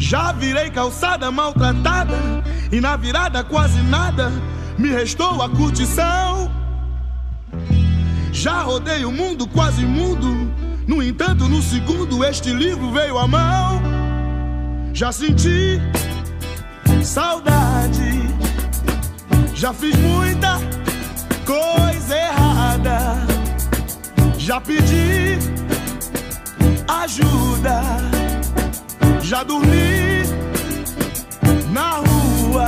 Já virei calçada maltratada e na virada quase nada me restou a curtição. Já rodei o mundo quase mundo, no entanto, no segundo este livro veio à mão. Já senti saudade, já fiz muita coisa errada, já pedi ajuda, já dormi na rua.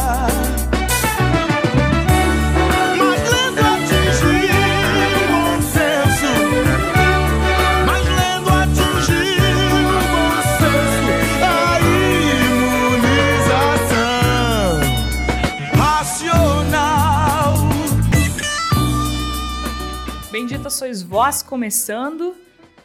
Bendita Sois Vós começando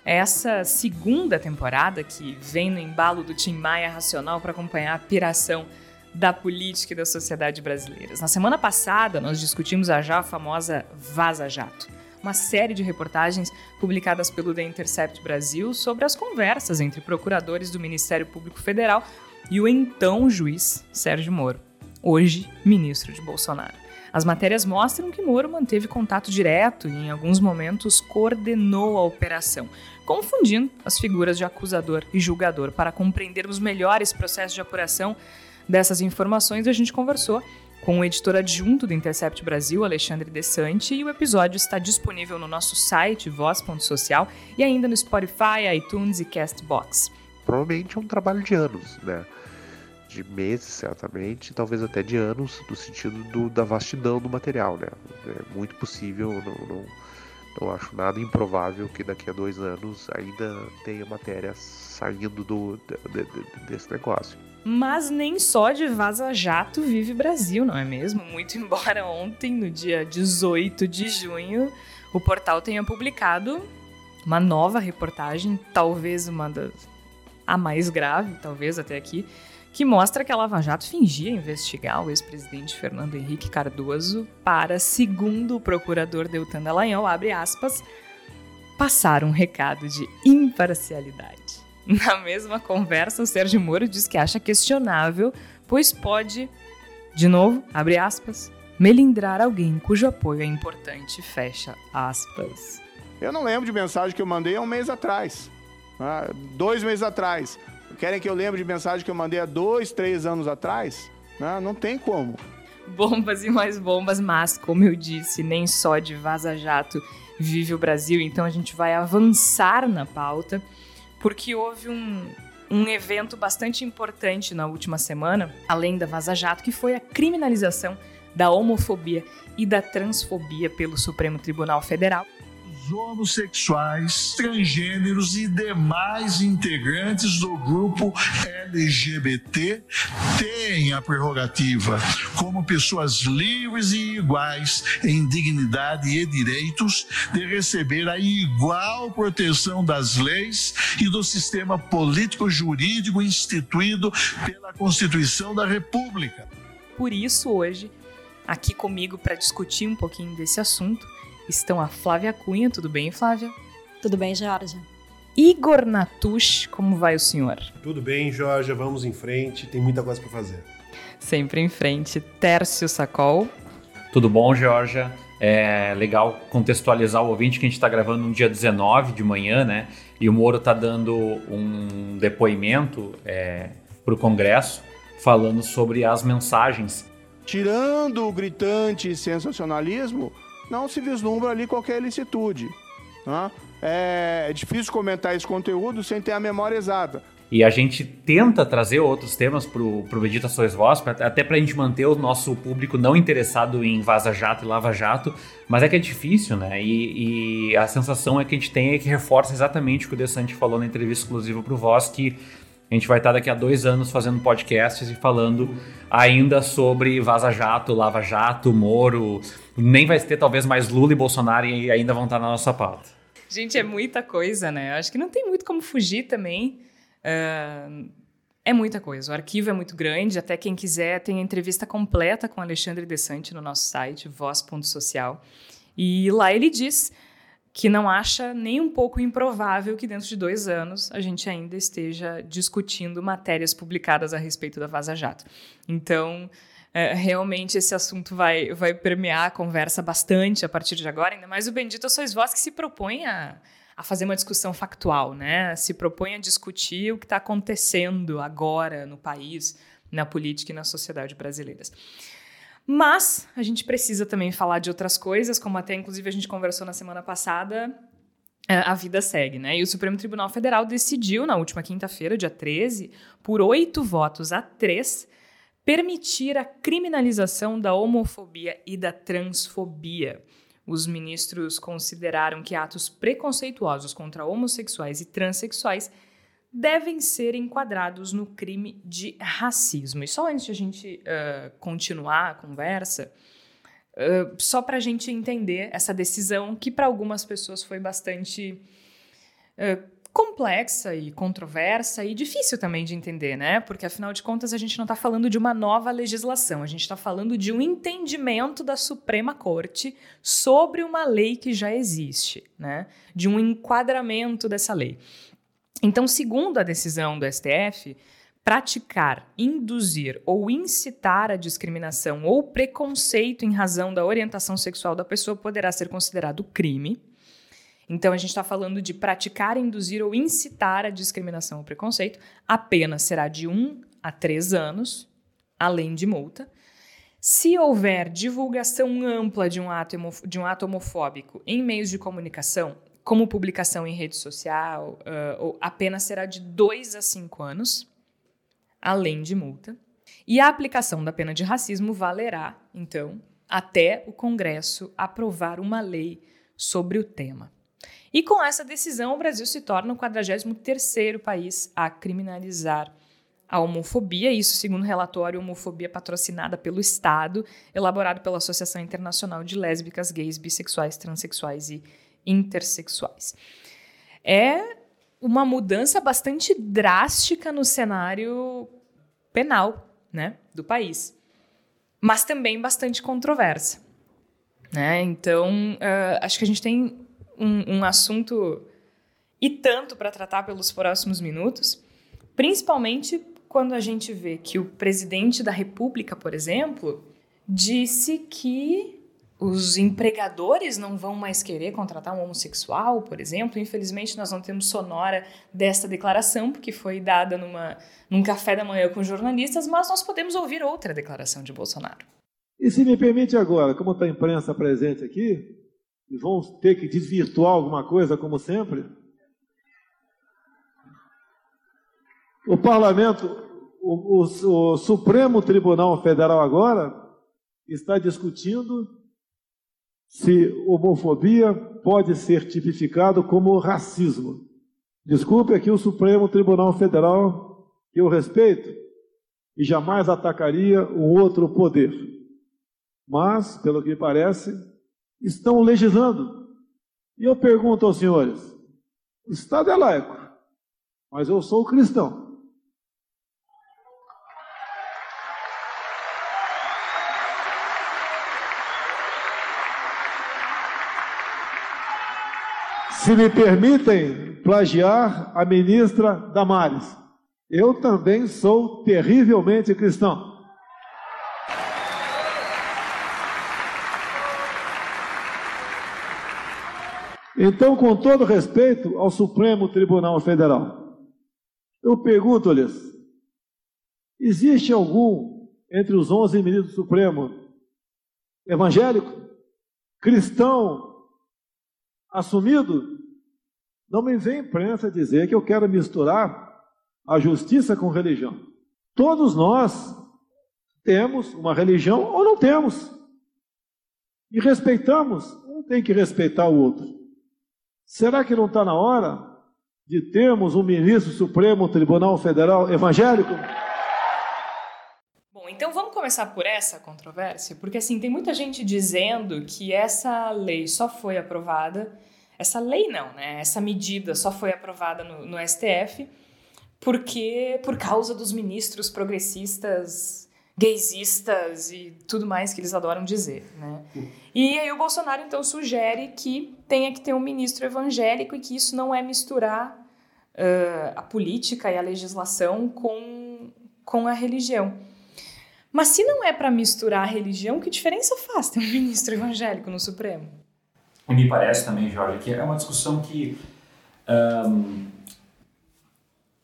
essa segunda temporada que vem no embalo do Tim Maia Racional para acompanhar a piração da política e da sociedade brasileiras. Na semana passada, nós discutimos a já famosa Vaza Jato, uma série de reportagens publicadas pelo The Intercept Brasil sobre as conversas entre procuradores do Ministério Público Federal e o então juiz Sérgio Moro, hoje ministro de Bolsonaro. As matérias mostram que Moro manteve contato direto e, em alguns momentos, coordenou a operação, confundindo as figuras de acusador e julgador. Para compreendermos melhor esse processo de apuração dessas informações, a gente conversou com o editor adjunto do Intercept Brasil, Alexandre Desante, e o episódio está disponível no nosso site, voz.social, e ainda no Spotify, iTunes e Castbox. Provavelmente é um trabalho de anos, né? de meses, certamente, talvez até de anos, no sentido do, da vastidão do material, né? É muito possível, não, não, não acho nada improvável que daqui a dois anos ainda tenha matéria saindo do, de, de, desse negócio. Mas nem só de vaza-jato vive Brasil, não é mesmo? Muito embora ontem, no dia 18 de junho, o portal tenha publicado uma nova reportagem, talvez uma das a mais grave, talvez até aqui, que mostra que a Lava Jato fingia investigar o ex-presidente Fernando Henrique Cardoso para, segundo o procurador Deltan Dallagnol, abre aspas, passar um recado de imparcialidade. Na mesma conversa, o Sérgio Moro diz que acha questionável, pois pode, de novo, abre aspas, melindrar alguém cujo apoio é importante, fecha aspas. Eu não lembro de mensagem que eu mandei há um mês atrás, dois meses atrás. Querem que eu lembre de mensagem que eu mandei há dois, três anos atrás? Não, não tem como. Bombas e mais bombas, mas, como eu disse, nem só de vaza-jato vive o Brasil, então a gente vai avançar na pauta, porque houve um, um evento bastante importante na última semana, além da vaza-jato, que foi a criminalização da homofobia e da transfobia pelo Supremo Tribunal Federal homossexuais, transgêneros e demais integrantes do grupo LGBT têm a prerrogativa, como pessoas livres e iguais em dignidade e direitos, de receber a igual proteção das leis e do sistema político-jurídico instituído pela Constituição da República. Por isso, hoje, aqui comigo para discutir um pouquinho desse assunto, estão a Flávia Cunha. Tudo bem, Flávia? Tudo bem, Georgia. Igor Natush, como vai o senhor? Tudo bem, Georgia. Vamos em frente. Tem muita coisa para fazer. Sempre em frente. Tércio Sacol. Tudo bom, Georgia? É legal contextualizar o ouvinte que a gente está gravando no dia 19 de manhã, né? E o Moro está dando um depoimento é, para o Congresso falando sobre as mensagens. Tirando o gritante sensacionalismo, não se vislumbra ali qualquer ilicitude. Né? É difícil comentar esse conteúdo sem ter a memória exata. E a gente tenta trazer outros temas para o Bendita Sois Vós, até para a gente manter o nosso público não interessado em Vaza Jato e Lava Jato, mas é que é difícil, né? E, e a sensação é que a gente tem é que reforça exatamente o que o Desante falou na entrevista exclusiva para o Voz, que a gente vai estar daqui a dois anos fazendo podcasts e falando ainda sobre Vaza Jato, Lava Jato, Moro. Nem vai ter talvez mais Lula e Bolsonaro e ainda vão estar na nossa pauta. Gente, é muita coisa, né? Acho que não tem muito como fugir também. Uh, é muita coisa. O arquivo é muito grande. Até quem quiser tem a entrevista completa com Alexandre Desante no nosso site, voz.social. E lá ele diz que não acha nem um pouco improvável que dentro de dois anos a gente ainda esteja discutindo matérias publicadas a respeito da Vaza Jato. Então, é, realmente esse assunto vai, vai permear a conversa bastante a partir de agora, ainda mais o Bendito Sois Vós que se propõe a, a fazer uma discussão factual, né? Se propõe a discutir o que está acontecendo agora no país, na política e na sociedade brasileiras. Mas a gente precisa também falar de outras coisas, como até inclusive a gente conversou na semana passada, é, a vida segue, né? E o Supremo Tribunal Federal decidiu, na última quinta-feira, dia 13, por oito votos a três, permitir a criminalização da homofobia e da transfobia. Os ministros consideraram que atos preconceituosos contra homossexuais e transexuais devem ser enquadrados no crime de racismo. E só antes de a gente uh, continuar a conversa, uh, só para a gente entender essa decisão que para algumas pessoas foi bastante uh, complexa e controversa e difícil também de entender, né? Porque afinal de contas a gente não está falando de uma nova legislação, a gente está falando de um entendimento da Suprema Corte sobre uma lei que já existe, né? De um enquadramento dessa lei. Então, segundo a decisão do STF, praticar, induzir ou incitar a discriminação ou preconceito em razão da orientação sexual da pessoa poderá ser considerado crime. Então, a gente está falando de praticar, induzir ou incitar a discriminação ou preconceito. A pena será de 1 um a 3 anos, além de multa. Se houver divulgação ampla de um ato, de um ato homofóbico em meios de comunicação, como publicação em rede social, uh, a pena será de 2 a 5 anos, além de multa. E a aplicação da pena de racismo valerá, então, até o Congresso aprovar uma lei sobre o tema. E com essa decisão, o Brasil se torna o 43º país a criminalizar a homofobia, isso segundo o relatório Homofobia Patrocinada pelo Estado, elaborado pela Associação Internacional de Lésbicas, Gays, Bissexuais, Transsexuais e intersexuais. É uma mudança bastante drástica no cenário penal né, do país, mas também bastante controversa. Né? Então, uh, acho que a gente tem um, um assunto e tanto para tratar pelos próximos minutos, principalmente quando a gente vê que o presidente da República, por exemplo, disse que os empregadores não vão mais querer contratar um homossexual, por exemplo. Infelizmente, nós não temos sonora desta declaração, porque foi dada numa, num café da manhã com jornalistas, mas nós podemos ouvir outra declaração de Bolsonaro. E se me permite agora, como está a imprensa presente aqui, e vão ter que desvirtuar alguma coisa, como sempre, o parlamento, o, o, o Supremo Tribunal Federal agora está discutindo se homofobia pode ser tipificado como racismo. Desculpe aqui o Supremo Tribunal Federal, que eu respeito, e jamais atacaria um outro poder. Mas, pelo que parece, estão legislando. E eu pergunto aos senhores: o Estado é laico, mas eu sou cristão. Se me permitem plagiar a ministra Damares, eu também sou terrivelmente cristão. Então, com todo respeito ao Supremo Tribunal Federal, eu pergunto-lhes: existe algum entre os 11 ministros do Supremo evangélico, cristão, assumido? Não me vem imprensa dizer que eu quero misturar a justiça com religião. Todos nós temos uma religião ou não temos. E respeitamos, um tem que respeitar o outro. Será que não está na hora de termos um ministro Supremo Tribunal Federal evangélico? Bom, então vamos começar por essa controvérsia, porque assim, tem muita gente dizendo que essa lei só foi aprovada essa lei não, né? Essa medida só foi aprovada no, no STF porque por causa dos ministros progressistas gaysistas e tudo mais que eles adoram dizer, né? E aí o Bolsonaro então sugere que tenha que ter um ministro evangélico e que isso não é misturar uh, a política e a legislação com, com a religião. Mas se não é para misturar a religião, que diferença faz ter um ministro evangélico no Supremo? Me parece também, Jorge, que é uma discussão que um,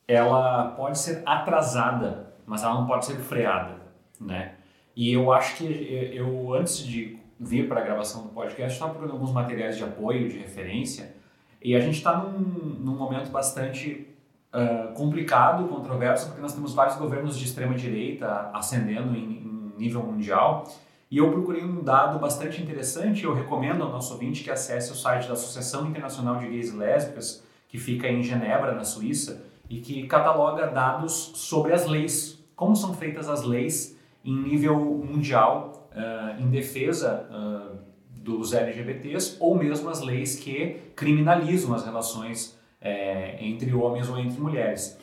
ela pode ser atrasada, mas ela não pode ser freada, né? E eu acho que eu, antes de vir para a gravação do podcast, estava procurando alguns materiais de apoio, de referência, e a gente está num, num momento bastante uh, complicado, controverso, porque nós temos vários governos de extrema direita ascendendo em, em nível mundial, e eu procurei um dado bastante interessante, eu recomendo ao nosso ouvinte que acesse o site da Associação Internacional de Gays e Lésbicas, que fica em Genebra, na Suíça, e que cataloga dados sobre as leis, como são feitas as leis em nível mundial uh, em defesa uh, dos LGBTs ou mesmo as leis que criminalizam as relações é, entre homens ou entre mulheres.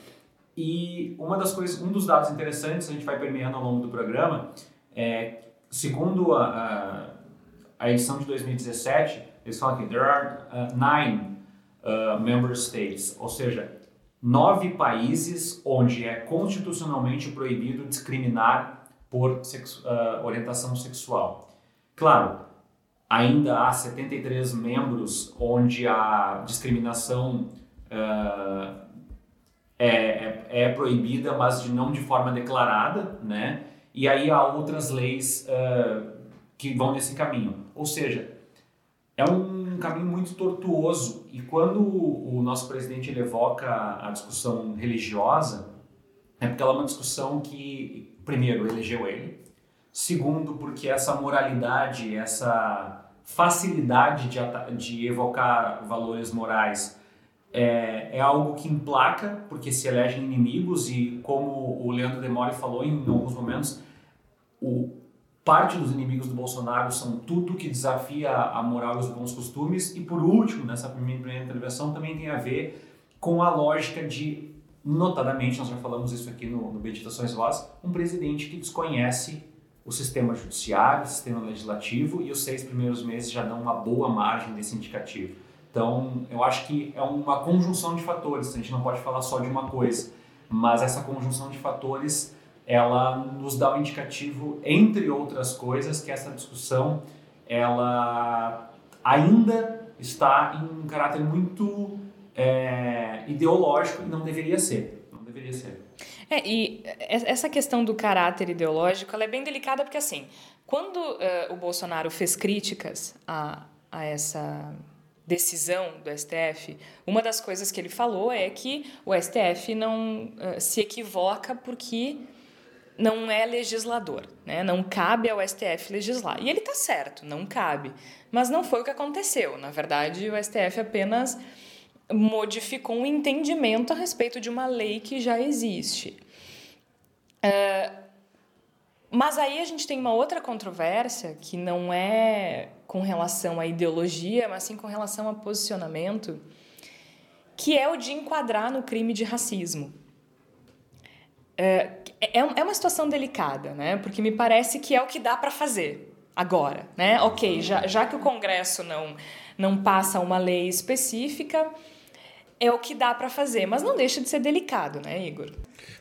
E uma das coisas, um dos dados interessantes a gente vai permeando ao longo do programa é segundo a, a, a edição de 2017, eles falam que there are uh, nine uh, member states, ou seja, nove países onde é constitucionalmente proibido discriminar por uh, orientação sexual. Claro, ainda há 73 membros onde a discriminação uh, é, é, é, proibida, mas de, não de forma declarada, né? E aí há outras leis uh, que vão nesse caminho. Ou seja, é um caminho muito tortuoso. E quando o nosso presidente ele evoca a discussão religiosa, é porque ela é uma discussão que, primeiro, elegeu ele. Segundo, porque essa moralidade, essa facilidade de, de evocar valores morais é, é, algo que emplaca, porque se elegem inimigos e como o Leandro Demore falou em alguns momentos, o, parte dos inimigos do Bolsonaro são tudo que desafia a moral e os bons costumes e por último, nessa primeira intervenção, também tem a ver com a lógica de, notadamente, nós já falamos isso aqui no, no Meditações Voz, um presidente que desconhece o sistema judiciário, o sistema legislativo e os seis primeiros meses já dão uma boa margem desse indicativo. Então, eu acho que é uma conjunção de fatores, a gente não pode falar só de uma coisa, mas essa conjunção de fatores, ela nos dá o um indicativo, entre outras coisas, que essa discussão, ela ainda está em um caráter muito é, ideológico e não deveria ser, não deveria ser. É, e essa questão do caráter ideológico, ela é bem delicada porque, assim, quando uh, o Bolsonaro fez críticas a, a essa decisão do STF, uma das coisas que ele falou é que o STF não uh, se equivoca porque não é legislador, né? não cabe ao STF legislar. E ele está certo, não cabe. Mas não foi o que aconteceu. Na verdade, o STF apenas modificou um entendimento a respeito de uma lei que já existe. Uh, mas aí a gente tem uma outra controvérsia que não é com relação à ideologia, mas sim com relação a posicionamento, que é o de enquadrar no crime de racismo. É, é, é uma situação delicada, né? Porque me parece que é o que dá para fazer agora, né? Ok, já, já que o Congresso não, não passa uma lei específica, é o que dá para fazer, mas não deixa de ser delicado, né, Igor?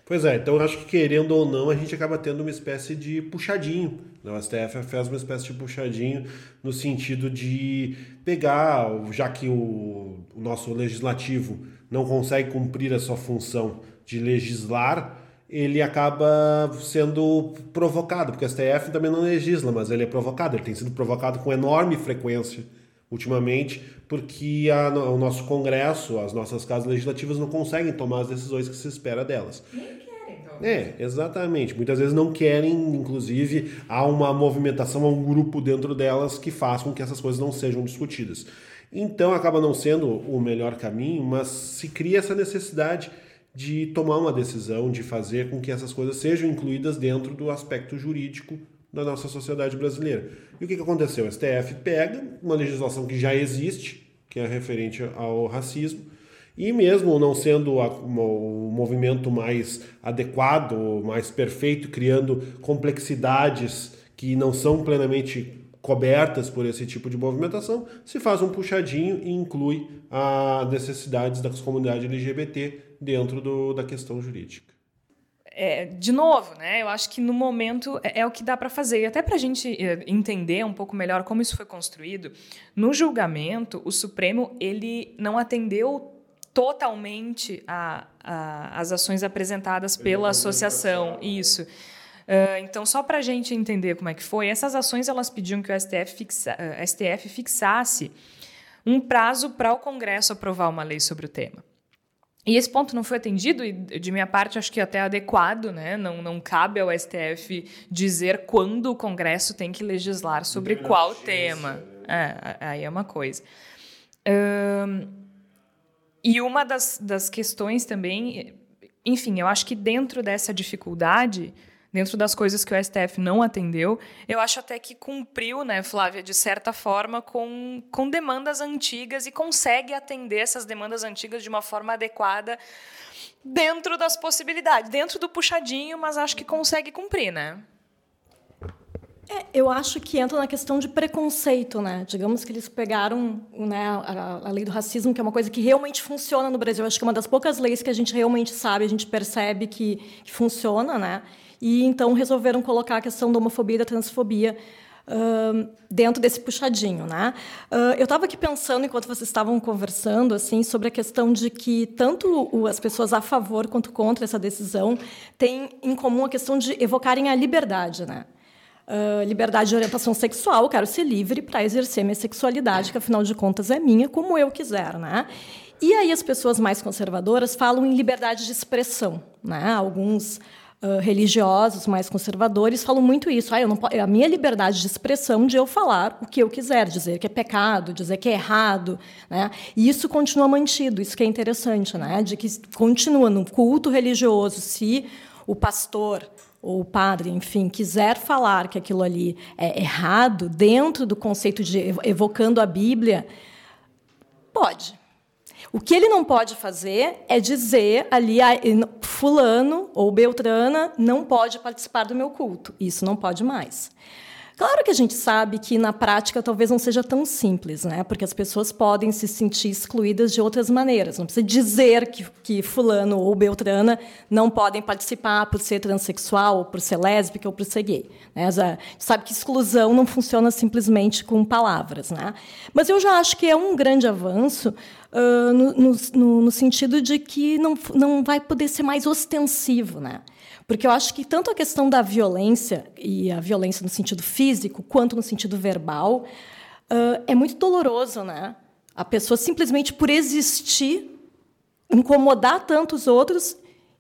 Pois é, então acho que querendo ou não, a gente acaba tendo uma espécie de puxadinho. Né? O STF faz uma espécie de puxadinho no sentido de pegar, já que o, o nosso legislativo não consegue cumprir a sua função de legislar, ele acaba sendo provocado, porque o STF também não legisla, mas ele é provocado, ele tem sido provocado com enorme frequência ultimamente, porque a, o nosso Congresso, as nossas casas legislativas não conseguem tomar as decisões que se espera delas. Nem querem, então. É, exatamente. Muitas vezes não querem, inclusive, há uma movimentação, há um grupo dentro delas que faz com que essas coisas não sejam discutidas. Então acaba não sendo o melhor caminho, mas se cria essa necessidade de tomar uma decisão, de fazer com que essas coisas sejam incluídas dentro do aspecto jurídico da nossa sociedade brasileira. E o que, que aconteceu? O STF pega uma legislação que já existe, que é referente ao racismo, E mesmo não sendo o movimento mais adequado, mais perfeito, criando complexidades que não são plenamente cobertas por esse tipo de movimentação, se faz um puxadinho e inclui as necessidades das comunidades LGBT dentro do, da questão jurídica. É, de novo, né? Eu acho que no momento é, é o que dá para fazer. E até para a gente é, entender um pouco melhor como isso foi construído, no julgamento, o Supremo ele não atendeu totalmente a, a, as ações apresentadas pela associação. Isso. Uh, então, só para a gente entender como é que foi, essas ações elas pediam que o STF, fixa, uh, STF fixasse um prazo para o Congresso aprovar uma lei sobre o tema. E esse ponto não foi atendido, e de minha parte acho que até adequado, né? Não, não cabe ao STF dizer quando o Congresso tem que legislar sobre qual tema. É, aí é uma coisa. Um, e uma das, das questões também, enfim, eu acho que dentro dessa dificuldade, dentro das coisas que o STF não atendeu, eu acho até que cumpriu, né, Flávia, de certa forma, com, com demandas antigas e consegue atender essas demandas antigas de uma forma adequada dentro das possibilidades, dentro do puxadinho, mas acho que consegue cumprir, né? É, eu acho que entra na questão de preconceito, né? Digamos que eles pegaram né, a, a, lei do racismo, que é uma coisa que realmente funciona no Brasil. Eu acho que é uma das poucas leis que a gente realmente sabe, a gente percebe que, que funciona, né? E então resolveram colocar a questão da homofobia e da transfobia Uh, dentro desse puxadinho, né? Uh, eu estava aqui pensando enquanto vocês estavam conversando assim sobre a questão de que tanto as pessoas a favor quanto contra essa decisão têm em comum a questão de evocarem a liberdade, né? Uh, liberdade de orientação sexual, quero ser livre para exercer minha sexualidade, que afinal de contas é minha, como eu quiser, né? E aí as pessoas mais conservadoras falam em liberdade de expressão, né? Alguns religiosos mais conservadores falam muito isso. Ah, eu não, a minha liberdade de expressão de eu falar o que eu quiser, dizer que é pecado, dizer que é errado. Né? E isso continua mantido, isso que é interessante, né? de que continua no culto religioso, se o pastor ou o padre, enfim, quiser falar que aquilo ali é errado, dentro do conceito de evocando a Bíblia, pode. O que ele não pode fazer é dizer ali, fulano ou beltrana não pode participar do meu culto. Isso não pode mais. Claro que a gente sabe que na prática talvez não seja tão simples, né? Porque as pessoas podem se sentir excluídas de outras maneiras. Não precisa dizer que, que fulano ou beltrana não podem participar por ser transexual, ou por ser lésbica ou por ser gay. Né? A gente sabe que exclusão não funciona simplesmente com palavras, né? Mas eu já acho que é um grande avanço uh, no, no, no sentido de que não, não vai poder ser mais ostensivo, né? Porque eu acho que tanto a questão da violência, e a violência no sentido físico, quanto no sentido verbal, uh, é muito doloroso, né? A pessoa simplesmente por existir, incomodar tantos outros,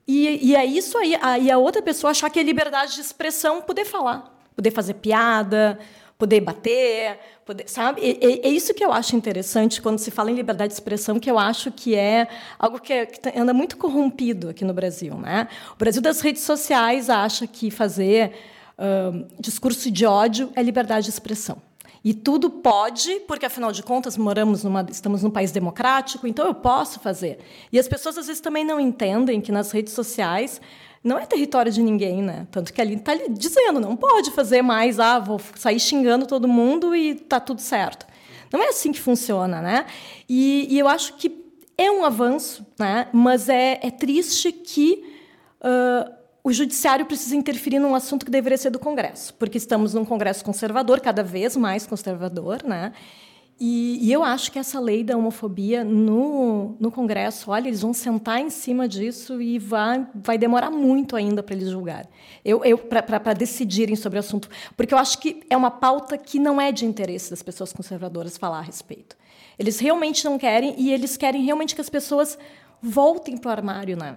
e, e é isso aí, a, e a outra pessoa achar que é liberdade de expressão poder falar, poder fazer piada, poder bater, poder, sabe? E, é isso que eu acho interessante quando se fala em liberdade de expressão, que eu acho que é algo que, é, que tá, anda muito corrompido aqui no Brasil, né? O Brasil das redes sociais acha que fazer uh, discurso de ódio é liberdade de expressão. E tudo pode, porque afinal de contas moramos numa, estamos num país democrático, então eu posso fazer. E as pessoas às vezes também não entendem que nas redes sociais não é território de ninguém, né? Tanto que ali está dizendo, não pode fazer mais, ah, vou sair xingando todo mundo e tá tudo certo. Não é assim que funciona, né? E, e eu acho que é um avanço, né? Mas é, é triste que uh, o judiciário precisa interferir num assunto que deveria ser do Congresso, porque estamos num Congresso conservador, cada vez mais conservador, né? E, e, eu acho que essa lei da homofobia no, no Congresso, olha, eles vão sentar em cima disso e vai, vai demorar muito ainda para eles julgarem, eu, eu, para decidirem sobre o assunto. Porque eu acho que é uma pauta que não é de interesse das pessoas conservadoras falar a respeito. Eles realmente não querem e eles querem realmente que as pessoas voltem para o armário, né?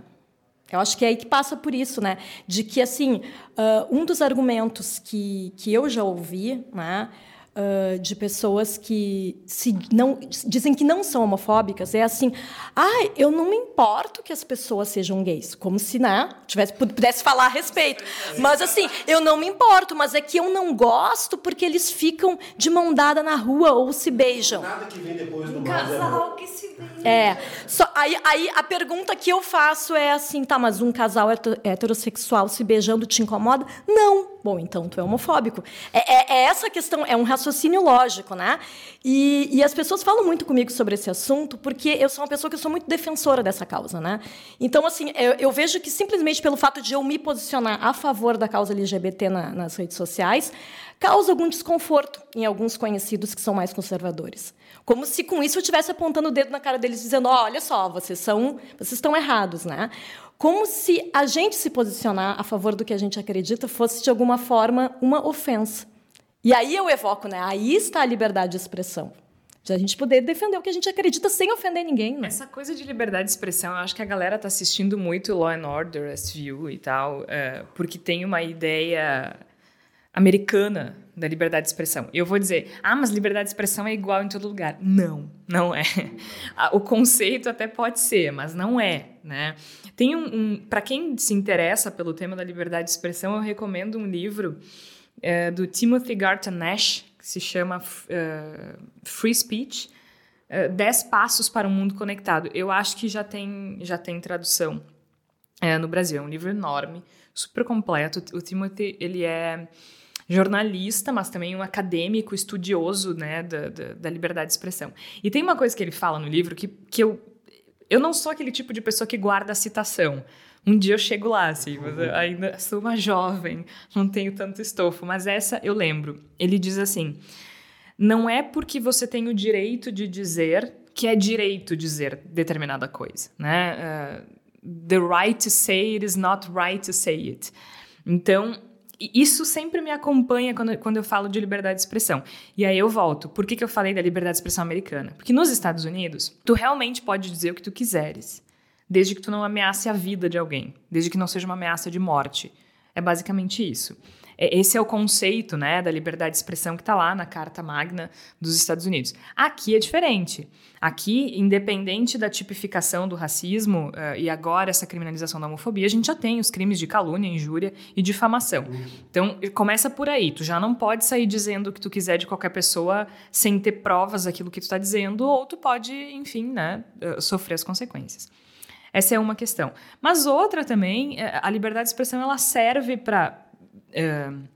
Eu acho que é aí que passa por isso, né? De que, assim, uh, um dos argumentos que, que eu já ouvi, né? Uh, de pessoas que se não, dizem que não são homofóbicas é assim: ah, eu não me importo que as pessoas sejam gays, como se né, tivesse, pudesse falar a respeito. Mas assim, eu não me importo, mas é que eu não gosto porque eles ficam de mão dada na rua ou se beijam. Nada que vem depois do Um mais é casal que se beija. É. Só, aí, aí a pergunta que eu faço é assim, tá, mas um casal heterossexual se beijando te incomoda? Não. Bom, então tu é homofóbico. É, é- é essa questão, é um raciocínio lógico, né? E, e as pessoas falam muito comigo sobre esse assunto porque eu sou uma pessoa que sou muito defensora dessa causa, né? Então, assim, eu, eu vejo que simplesmente pelo fato de eu me posicionar a favor da causa LGBT na- nas redes sociais, causa algum desconforto em alguns conhecidos que são mais conservadores. Como se com isso eu estivesse apontando o dedo na cara deles dizendo: "Ó, olha só, vocês são, vocês estão errados, né? Como se a gente se posicionar a favor do que a gente acredita fosse de alguma forma uma ofensa. E aí eu evoco, né? Aí está a liberdade de expressão. De a gente poder defender o que a gente acredita sem ofender ninguém, né? Essa coisa de liberdade de expressão, eu acho que a galera tá assistindo muito Law and Order, SVU e tal, é, porque tem uma ideia americana da liberdade de expressão. Eu vou dizer, ah, mas liberdade de expressão é igual em todo lugar. Não, não é. O conceito até pode ser, mas não é, né? Tem um, um para quem se interessa pelo tema da liberdade de expressão, eu recomendo um livro é, do Timothy Garton Nash que se chama eh, Free Speech. eh, 10 passos para um mundo conectado. Eu acho que já tem, já tem tradução eh, no Brasil. É um livro enorme, super completo. O Timothy, ele é jornalista, mas também um acadêmico, estudioso né, da, da, da liberdade de expressão. E tem uma coisa que ele fala no livro que, que eu... Eu não sou aquele tipo de pessoa que guarda a citação. Um dia eu chego lá, assim, mas eu ainda sou uma jovem, não tenho tanto estofo. Mas essa eu lembro. Ele diz assim... Não é porque você tem o direito de dizer que é direito dizer determinada coisa, né? Uh, the right to say it is not right to say it. Então, isso sempre me acompanha quando, quando eu falo de liberdade de expressão. E aí eu volto. Por que, que eu falei da liberdade de expressão americana? Porque nos Estados Unidos, tu realmente pode dizer o que tu quiseres, desde que tu não ameace a vida de alguém, desde que não seja uma ameaça de morte. É basicamente isso. Esse é o conceito né, da liberdade de expressão que está lá na Carta Magna dos Estados Unidos. Aqui é diferente. Aqui, independente da tipificação do racismo uh, e agora essa criminalização da homofobia, a gente já tem os crimes de calúnia, injúria e difamação. Então, começa por aí. Tu já não pode sair dizendo o que tu quiser de qualquer pessoa sem ter provas daquilo que tu está dizendo, ou tu pode, enfim, né, uh, sofrer as consequências. Essa é uma questão. Mas outra também, a liberdade de expressão ela serve para Uh,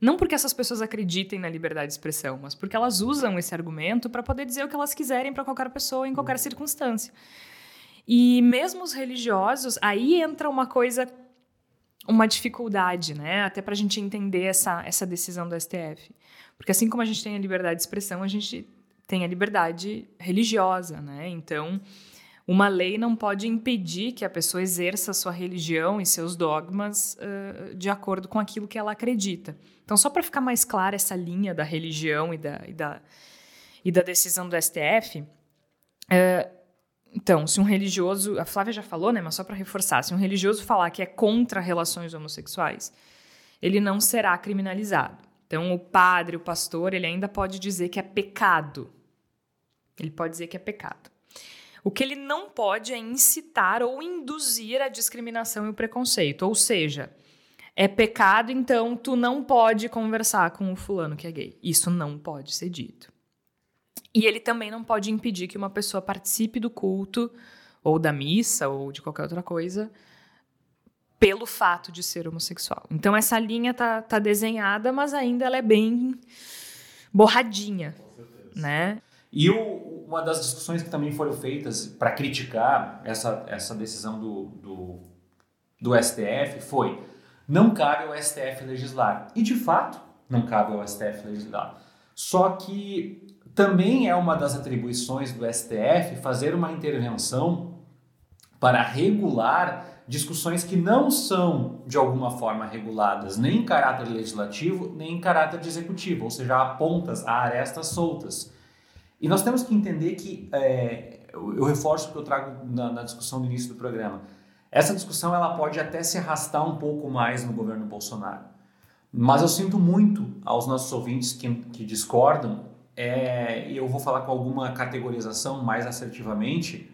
não porque essas pessoas acreditem na liberdade de expressão, mas porque elas usam esse argumento para poder dizer o que elas quiserem para qualquer pessoa em qualquer circunstância. E mesmo os religiosos, aí entra uma coisa, uma dificuldade, né? Até para a gente entender essa, essa decisão do STF. Porque assim como a gente tem a liberdade de expressão, a gente tem a liberdade religiosa, né? Então, uma lei não pode impedir que a pessoa exerça sua religião e seus dogmas uh, de acordo com aquilo que ela acredita. Então, só para ficar mais clara essa linha da religião e da, e da, e da decisão do STF, uh, então, se um religioso, a Flávia já falou, né, mas só para reforçar, se um religioso falar que é contra relações homossexuais, ele não será criminalizado. Então, o padre, o pastor, ele ainda pode dizer que é pecado. Ele pode dizer que é pecado. O que ele não pode é incitar ou induzir a discriminação e o preconceito. Ou seja, é pecado, então tu não pode conversar com o fulano que é gay. Isso não pode ser dito. E ele também não pode impedir que uma pessoa participe do culto, ou da missa, ou de qualquer outra coisa, pelo fato de ser homossexual. Então essa linha tá, tá desenhada, mas ainda ela é bem borradinha, né? E o, uma das discussões que também foram feitas para criticar essa, essa decisão do, do, do, STF foi: não cabe ao STF legislar. E de fato, não cabe ao STF legislar. Só que também é uma das atribuições do STF fazer uma intervenção para regular discussões que não são de alguma forma reguladas nem em caráter legislativo nem em caráter de executivo, ou seja, há pontas, há arestas soltas. E nós temos que entender que, é, eu, reforço o que eu trago na, na, discussão do início do programa, essa discussão ela pode até se arrastar um pouco mais no governo Bolsonaro. Mas eu sinto muito aos nossos ouvintes que, que discordam, é, e eu vou falar com alguma categorização mais assertivamente,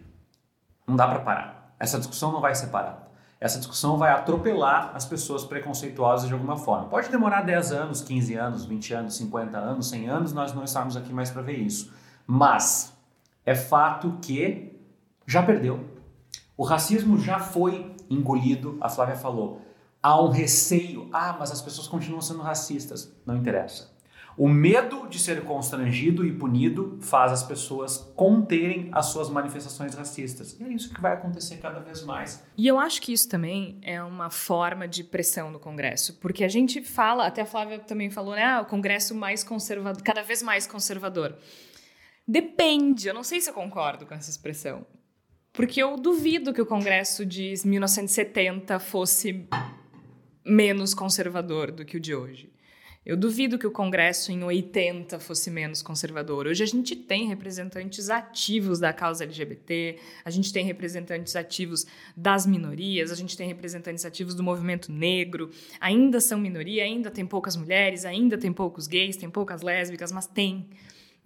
não dá para parar. Essa discussão não vai ser parada. Essa discussão vai atropelar as pessoas preconceituosas de alguma forma. Pode demorar 10 anos, 15 anos, 20 anos, 50 anos, 100 anos, nós não estamos aqui mais para ver isso. Mas é fato que já perdeu. O racismo já foi engolido, a Flávia falou. Há um receio, ah, mas as pessoas continuam sendo racistas. Não interessa. O medo de ser constrangido e punido faz as pessoas conterem as suas manifestações racistas. E é isso que vai acontecer cada vez mais. E eu acho que isso também é uma forma de pressão no Congresso, porque a gente fala, até a Flávia também falou, né, ah, o Congresso mais conservador, cada vez mais conservador. Depende, eu não sei se eu concordo com essa expressão. Porque eu duvido que o Congresso de 1970 fosse menos conservador do que o de hoje. Eu duvido que o Congresso em 80 fosse menos conservador. Hoje a gente tem representantes ativos da causa LGBT, a gente tem representantes ativos das minorias, a gente tem representantes ativos do movimento negro. Ainda são minoria, ainda tem poucas mulheres, ainda tem poucos gays, tem poucas lésbicas, mas tem.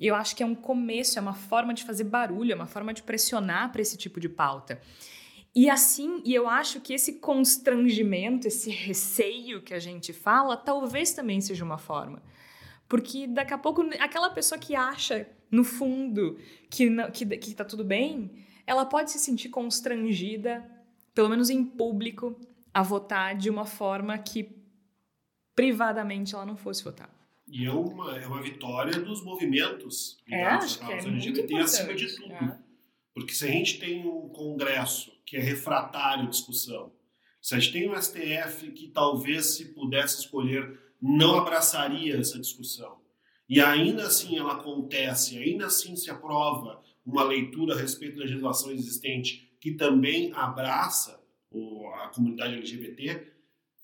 E eu acho que é um começo, é uma forma de fazer barulho, é uma forma de pressionar para esse tipo de pauta. E assim, e eu acho que esse constrangimento, esse receio que a gente fala, talvez também seja uma forma. Porque daqui a pouco, aquela pessoa que acha, no fundo, que, que, que tá tudo bem, ela pode se sentir constrangida, pelo menos em público, a votar de uma forma que privadamente ela não fosse votar. E é uma, é uma vitória dos movimentos ligados é, à causa é LGBT acima de tudo. É. Porque se a gente tem um Congresso que é refratário à discussão, se a gente tem um STF que talvez, se pudesse escolher, não abraçaria essa discussão, e ainda assim ela acontece, ainda assim se aprova uma leitura a respeito da legislação existente que também abraça a comunidade LGBT,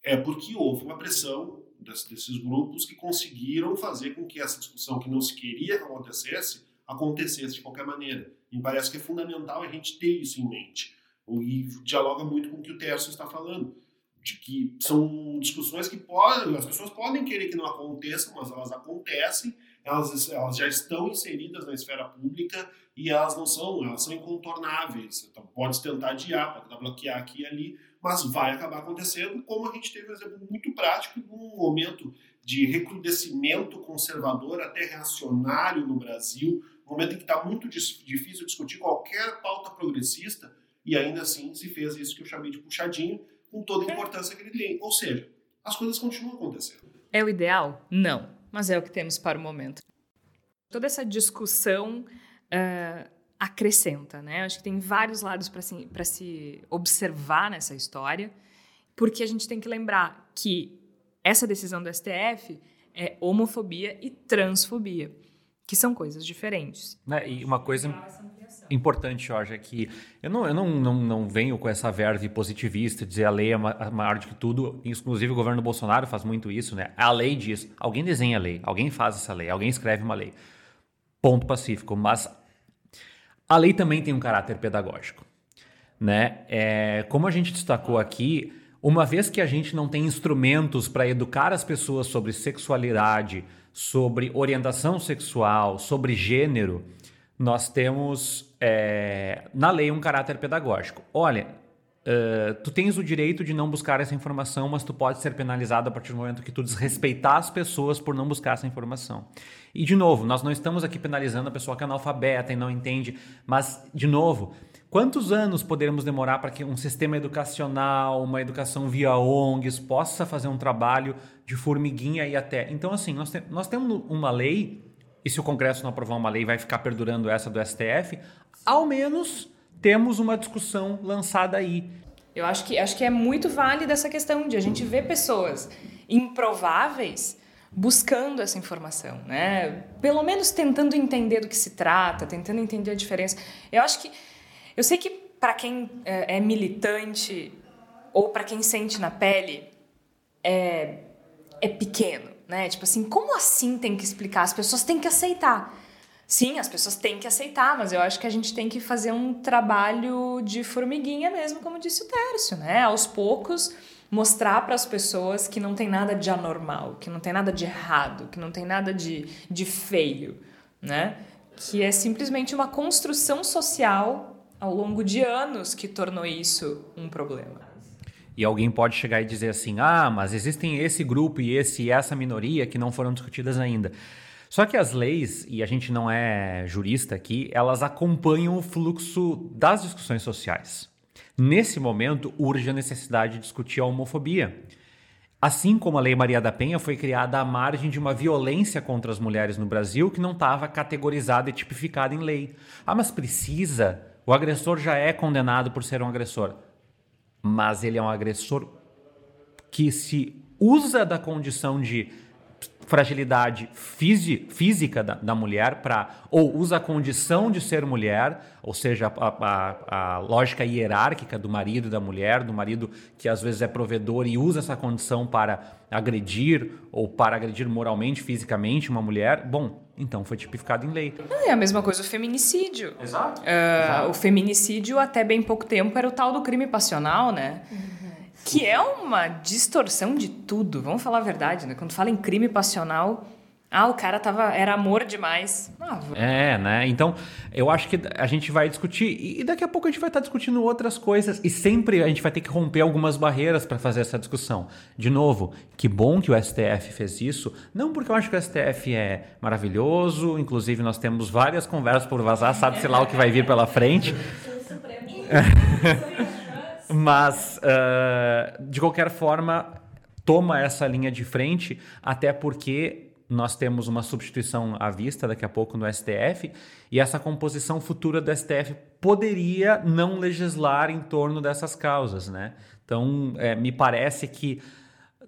é porque houve uma pressão desses grupos que conseguiram fazer com que essa discussão que não se queria que acontecesse, acontecesse de qualquer maneira. Me parece que é fundamental a gente ter isso em mente. E dialoga muito com o que o Terço está falando, de que são discussões que podem, as pessoas podem querer que não aconteçam, mas elas acontecem, elas, elas já estão inseridas na esfera pública e elas não são, elas são incontornáveis. Então pode tentar adiar, pode tentar bloquear aqui e ali, mas vai acabar acontecendo, como a gente teve um exemplo muito prático num momento de recrudescimento conservador até reacionário no Brasil, um momento em que está muito difícil discutir qualquer pauta progressista, e ainda assim se fez isso que eu chamei de puxadinho, com toda a importância que ele tem. Ou seja, as coisas continuam acontecendo. É o ideal? Não, mas é o que temos para o momento. Toda essa discussão uh, acrescenta, né? Acho que tem vários lados para se, se observar nessa história, porque a gente tem que lembrar que essa decisão do STF é homofobia e transfobia, que são coisas diferentes. É, e uma coisa importante, Jorge, é que eu não, eu não, não, não venho com essa verve positivista, dizer a lei é maior do que tudo. Inclusive, o governo Bolsonaro faz muito isso, né? A lei diz, alguém desenha a lei, alguém faz essa lei, alguém escreve uma lei. Ponto pacífico. Mas a lei também tem um caráter pedagógico. Né? É, como a gente destacou aqui, uma vez que a gente não tem instrumentos para educar as pessoas sobre sexualidade, sobre orientação sexual, sobre gênero, nós temos é, na lei um caráter pedagógico. Olha, uh, tu tens o direito de não buscar essa informação, mas tu pode ser penalizado a partir do momento que tu desrespeitar as pessoas por não buscar essa informação. E de novo, nós não estamos aqui penalizando a pessoa que é analfabeta e não entende, mas de novo, Quantos anos poderemos demorar para que um sistema educacional, uma educação via ONGs, possa fazer um trabalho de formiguinha e até? Então, assim, nós, te, nós temos uma lei e se o Congresso não aprovar uma lei, vai ficar perdurando essa do STF, ao menos temos uma discussão lançada aí. Eu acho que, acho que é muito válida essa questão de a gente ver pessoas improváveis buscando essa informação, né? Pelo menos tentando entender do que se trata, tentando entender a diferença. Eu acho que eu sei que para quem é, é militante ou para quem sente na pele é, é pequeno né? Tipo assim, como assim tem que explicar? As pessoas têm que aceitar. Sim, as pessoas têm que aceitar, mas eu acho que a gente tem que fazer um trabalho de formiguinha mesmo, como disse o Tércio, né? Aos poucos, mostrar para as pessoas que não tem nada de anormal, que não tem nada de errado, que não tem nada de, de feio, né? Que é simplesmente uma construção social ao longo de anos que tornou isso um problema. E alguém pode chegar e dizer assim: ah, mas existem esse grupo e esse e essa minoria que não foram discutidas ainda. Só que as leis, e a gente não é jurista aqui, elas acompanham o fluxo das discussões sociais. Nesse momento, urge a necessidade de discutir a homofobia. Assim como a Lei Maria da Penha foi criada à margem de uma violência contra as mulheres no Brasil que não estava categorizada e tipificada em lei. Ah, mas precisa? O agressor já é condenado por ser um agressor. Mas ele é um agressor que se usa da condição de fragilidade fisi, física da, da mulher para ou usa a condição de ser mulher, ou seja, a, a, a, lógica hierárquica do marido e da mulher, do marido que às vezes é provedor e usa essa condição para agredir ou para agredir moralmente, fisicamente uma mulher, bom, então foi tipificado em lei. É a mesma coisa o feminicídio. Exato. Uh, Exato. O feminicídio até bem pouco tempo era o tal do crime passional, né? Uhum. Que é uma distorção de tudo, vamos falar a verdade, né? Quando fala em crime passional, ah, o cara tava, era amor demais. Ah, é, né? Então, eu acho que a gente vai discutir e daqui a pouco a gente vai estar discutindo outras coisas e sempre a gente vai ter que romper algumas barreiras para fazer essa discussão. De novo, que bom que o STF fez isso, não porque eu acho que o STF é maravilhoso, inclusive nós temos várias conversas por vazar, sabe-se lá o que vai vir pela frente. Mas, uh, de qualquer forma, toma essa linha de frente, até porque nós temos uma substituição à vista daqui a pouco no STF, e essa composição futura do STF poderia não legislar em torno dessas causas, né? Então, é, me parece que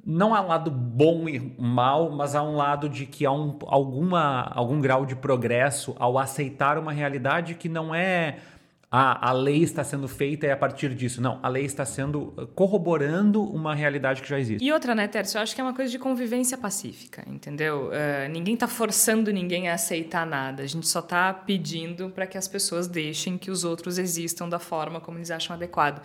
não há lado bom e mal, mas há um lado de que há um, alguma, algum grau de progresso ao aceitar uma realidade que não é ah, a lei está sendo feita e a partir disso. Não, a lei está sendo uh, corroborando uma realidade que já existe. E outra, né, Tércio? Eu acho que é uma coisa de convivência pacífica, entendeu? Uh, ninguém está forçando ninguém a aceitar nada. A gente só está pedindo para que as pessoas deixem que os outros existam da forma como eles acham adequado.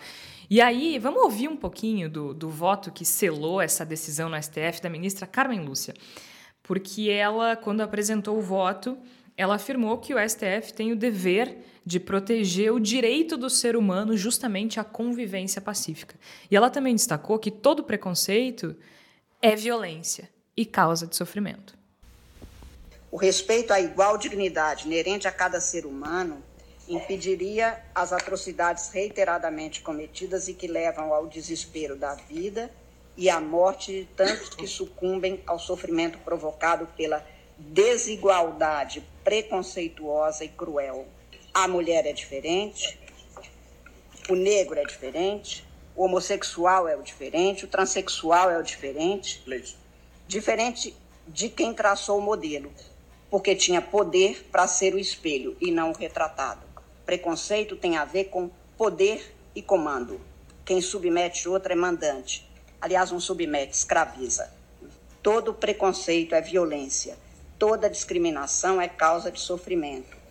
E aí, vamos ouvir um pouquinho do, do voto que selou essa decisão no STF da ministra Carmen Lúcia. Porque ela, quando apresentou o voto, ela afirmou que o STF tem o dever de proteger o direito do ser humano justamente à convivência pacífica. E ela também destacou que todo preconceito é violência e causa de sofrimento. O respeito à igual dignidade inerente a cada ser humano impediria as atrocidades reiteradamente cometidas e que levam ao desespero da vida e à morte de tantos que sucumbem ao sofrimento provocado pela desigualdade preconceituosa e cruel. A mulher é diferente, o negro é diferente, o homossexual é o diferente, o transexual é o diferente. Diferente de quem traçou o modelo, porque tinha poder para ser o espelho e não o retratado. Preconceito tem a ver com poder e comando. Quem submete outro é mandante. Aliás, um submete, escraviza. Todo preconceito é violência. Toda discriminação é causa de sofrimento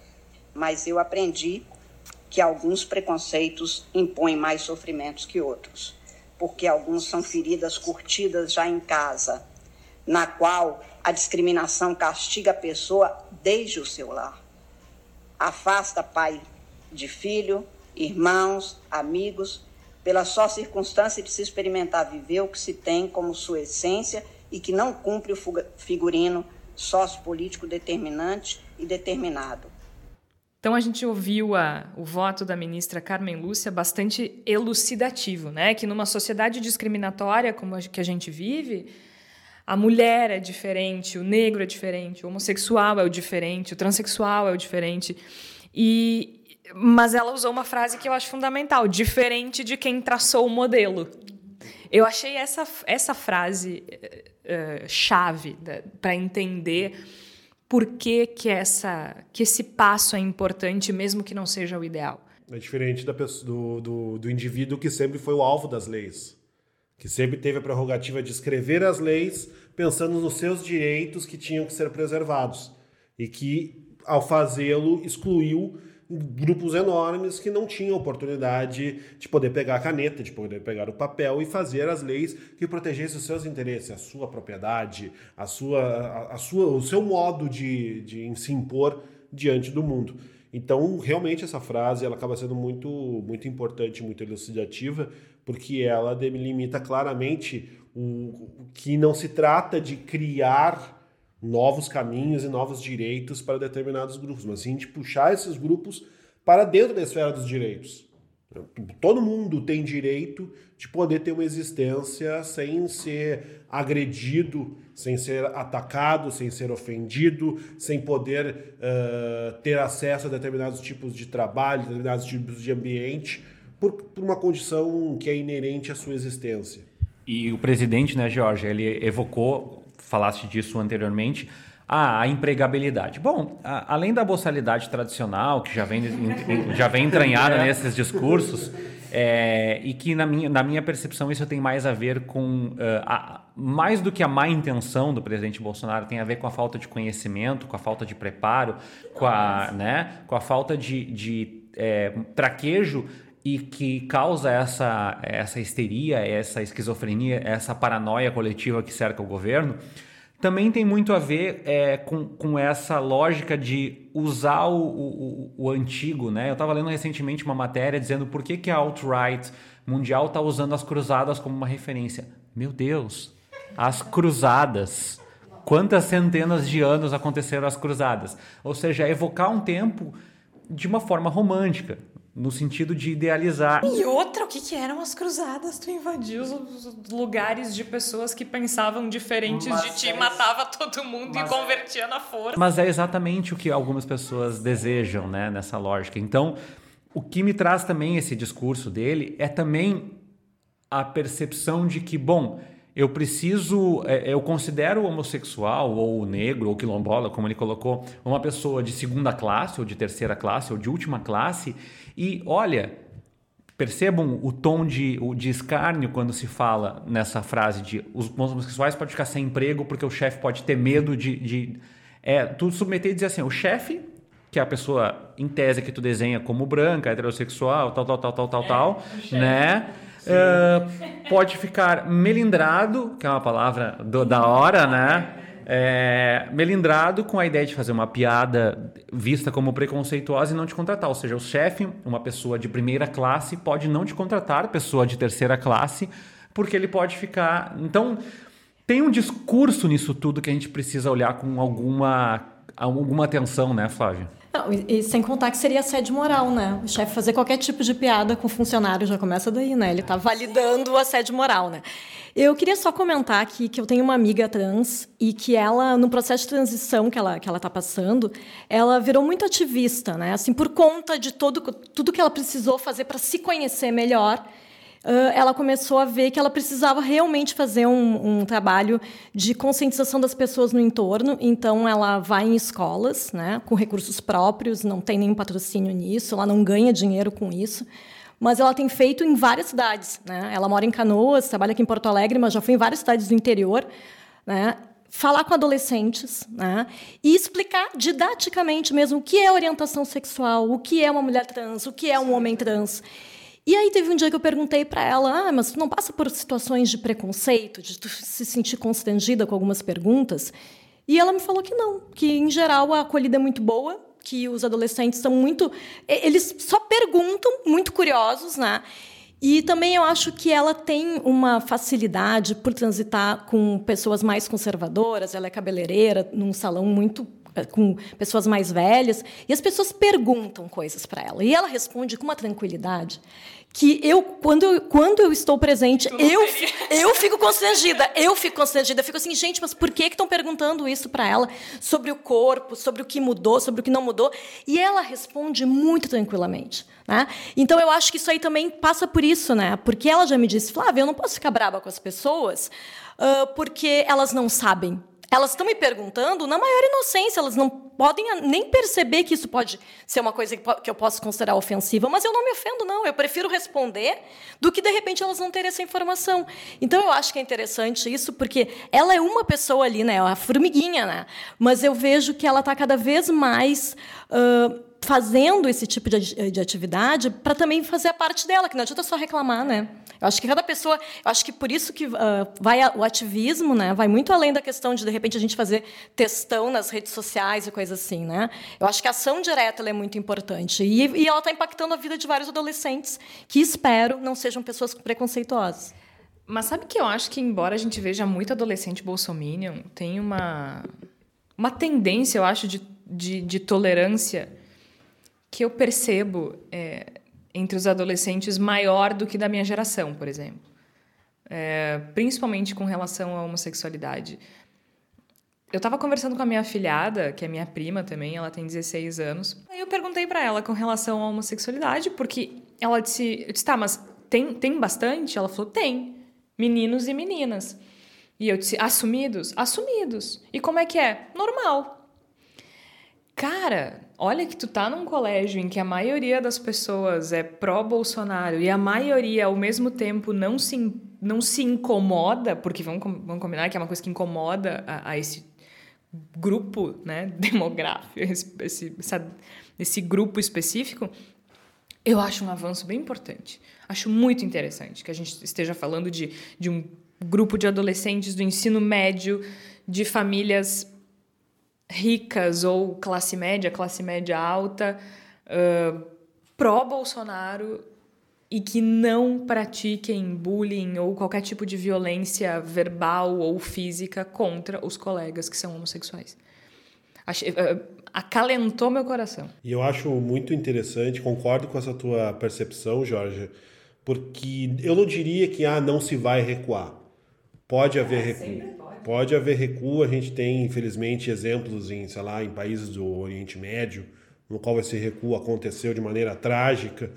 mas eu aprendi que alguns preconceitos impõem mais sofrimentos que outros, porque alguns são feridas curtidas já em casa, na qual a discriminação castiga a pessoa desde o seu lar. Afasta pai de filho, irmãos, amigos, pela só circunstância de se experimentar viver o que se tem como sua essência e que não cumpre o figurino sociopolítico determinante e determinado. Então a gente ouviu a, o voto da ministra Carmen Lúcia bastante elucidativo, né? Que numa sociedade discriminatória como a que a gente vive, a mulher é diferente, o negro é diferente, o homossexual é o diferente, o transexual é o diferente. E mas ela usou uma frase que eu acho fundamental, diferente de quem traçou o modelo. Eu achei essa, essa frase uh, chave para entender por que, que, essa, que esse passo é importante, mesmo que não seja o ideal. É diferente da pessoa, do, do, do indivíduo que sempre foi o alvo das leis, que sempre teve a prerrogativa de escrever as leis pensando nos seus direitos que tinham que ser preservados e que, ao fazê-lo, excluiu grupos enormes que não tinham oportunidade de poder pegar a caneta, de poder pegar o papel e fazer as leis que protegessem os seus interesses, a sua propriedade, a sua, a, a sua, o seu modo de, de se impor diante do mundo. Então, realmente, essa frase ela acaba sendo muito, muito importante, muito elucidativa, porque ela delimita claramente o, que não se trata de criar novos caminhos e novos direitos para determinados grupos, mas sim de puxar esses grupos para dentro da esfera dos direitos. Todo mundo tem direito de poder ter uma existência sem ser agredido, sem ser atacado, sem ser ofendido, sem poder uh, ter acesso a determinados tipos de trabalho, determinados tipos de ambiente, por, por, uma condição que é inerente à sua existência. E o presidente, né, Jorge, ele evocou, falaste disso anteriormente, ah, a empregabilidade. Bom, a, além da boçalidade tradicional, que já vem, já vem entranhada nesses discursos, é, e que na minha, na minha percepção isso tem mais a ver com, uh, a, mais do que a má intenção do presidente Bolsonaro, tem a ver com a falta de conhecimento, com a falta de preparo, com a, né, com a falta de, de é, traquejo e que causa essa, essa histeria, essa esquizofrenia, essa paranoia coletiva que cerca o governo também tem muito a ver é, com, com essa lógica de usar o, o, o antigo, né? Eu estava lendo recentemente uma matéria dizendo por que, que a alt-right mundial está usando as cruzadas como uma referência. Meu Deus, as cruzadas. Quantas centenas de anos aconteceram as cruzadas? Ou seja, evocar um tempo de uma forma romântica no sentido de idealizar. E outra, o que, que eram as cruzadas? Tu invadiu os lugares de pessoas que pensavam diferentes mas de ti, é... matava todo mundo mas... e convertia na força. Mas é exatamente o que algumas pessoas desejam, né, nessa lógica. Então, o que me traz também esse discurso dele é também a percepção de que, bom, eu preciso, é, eu considero o homossexual ou negro ou quilombola, como ele colocou, uma pessoa de segunda classe ou de terceira classe ou de última classe e olha, percebam o tom de, o, de escárnio quando se fala nessa frase de os homossexuais podem ficar sem emprego porque o chefe pode ter medo de, de é, tu submeter e dizer assim, o chefe que é a pessoa em tese que tu desenha como branca, heterossexual, tal, tal, tal, tal, tal, é, tal, né? Uh, pode ficar melindrado, que é uma palavra do, da hora, né? É, melindrado com a ideia de fazer uma piada vista como preconceituosa e não te contratar. Ou seja, o chefe, uma pessoa de primeira classe, pode não te contratar, pessoa de terceira classe, porque ele pode ficar. Então, tem um discurso nisso tudo que a gente precisa olhar com alguma, alguma atenção, né, Flávio? Não, e, sem contar que seria assédio moral, né? O chefe fazer qualquer tipo de piada com o funcionário já começa daí, né? Ele está validando o assédio moral, né? Eu queria só comentar aqui que eu tenho uma amiga trans e que ela, no processo de transição que ela que ela está passando, ela virou muito ativista, né? Assim, por conta de todo, tudo que ela precisou fazer para se conhecer melhor ela começou a ver que ela precisava realmente fazer um, um, trabalho de conscientização das pessoas no entorno. Então, ela vai em escolas, né, com recursos próprios, não tem nenhum patrocínio nisso, ela não ganha dinheiro com isso. Mas ela tem feito em várias cidades. Né? Ela mora em Canoas, trabalha aqui em Porto Alegre, mas já foi em várias cidades do interior. Né? falar com adolescentes né? e explicar didaticamente mesmo o que é orientação sexual, o que é uma mulher trans, o que é um homem trans. E aí teve um dia que eu perguntei para ela, ah, mas tu não passa por situações de preconceito, de tu se sentir constrangida com algumas perguntas? E ela me falou que não, que em geral a acolhida é muito boa, que os adolescentes são muito, eles só perguntam, muito curiosos, né? E também eu acho que ela tem uma facilidade por transitar com pessoas mais conservadoras. Ela é cabeleireira num salão muito com pessoas mais velhas e as pessoas perguntam coisas para ela e ela responde com uma tranquilidade que eu, quando, quando eu estou presente, eu, eu fico constrangida. Eu fico constrangida. Eu fico assim, gente, mas por que estão perguntando isso para ela sobre o corpo, sobre o que mudou, sobre o que não mudou? E ela responde muito tranquilamente. Né? Então, eu acho que isso aí também passa por isso, né? Porque ela já me disse, Flávia, eu não posso ficar brava com as pessoas uh, porque elas não sabem Elas estão me perguntando na maior inocência, elas não podem nem perceber que isso pode ser uma coisa que eu posso considerar ofensiva, mas eu não me ofendo, não. Eu prefiro responder do que, de repente, elas não terem essa informação. Então, eu acho que é interessante isso, porque ela é uma pessoa ali, né? É a formiguinha, né? Mas eu vejo que ela está cada vez mais. Uh, fazendo esse tipo de, de atividade para também fazer a parte dela, que não adianta só reclamar, né? Eu acho que cada pessoa, eu acho que por isso que uh, vai a, o ativismo, né? Vai muito além da questão de de repente a gente fazer testão nas redes sociais e coisas assim, né? Eu acho que a ação direta é muito importante e, e ela está impactando a vida de vários adolescentes que espero não sejam pessoas preconceituosas. Mas sabe que eu acho que embora a gente veja muito adolescente bolsominion, tem uma uma tendência, eu acho, de, de, de tolerância que eu percebo é, entre os adolescentes maior do que da minha geração, por exemplo. É, principalmente com relação à homossexualidade. Eu estava conversando com a minha filhada, que é minha prima também, ela tem 16 anos. Aí eu perguntei para ela com relação à homossexualidade, porque ela disse, eu disse, tá, mas tem, tem bastante? Ela falou, tem. Meninos e meninas. E eu disse, assumidos? Assumidos. E como é que é? Normal. Cara, olha que tu tá num colégio em que a maioria das pessoas é pró-Bolsonaro e a maioria, ao mesmo tempo, não se, não se incomoda, porque vamos, vamos combinar que é uma coisa que incomoda a, a esse grupo né, demográfico, esse, esse, essa, esse grupo específico, eu acho um avanço bem importante. Acho muito interessante que a gente esteja falando de, de um grupo de adolescentes do ensino médio, de famílias ricas ou classe média, classe média alta, uh, pró-Bolsonaro e que não pratiquem bullying ou qualquer tipo de violência verbal ou física contra os colegas que são homossexuais. Achei, uh, acalentou meu coração. E eu acho muito interessante, concordo com essa tua percepção, Jorge, porque eu não diria que ah, não se vai recuar. Pode haver é, recuo. Pode haver recuo, a gente tem, infelizmente, exemplos em, sei lá, em países do Oriente Médio, no qual esse recuo aconteceu de maneira trágica.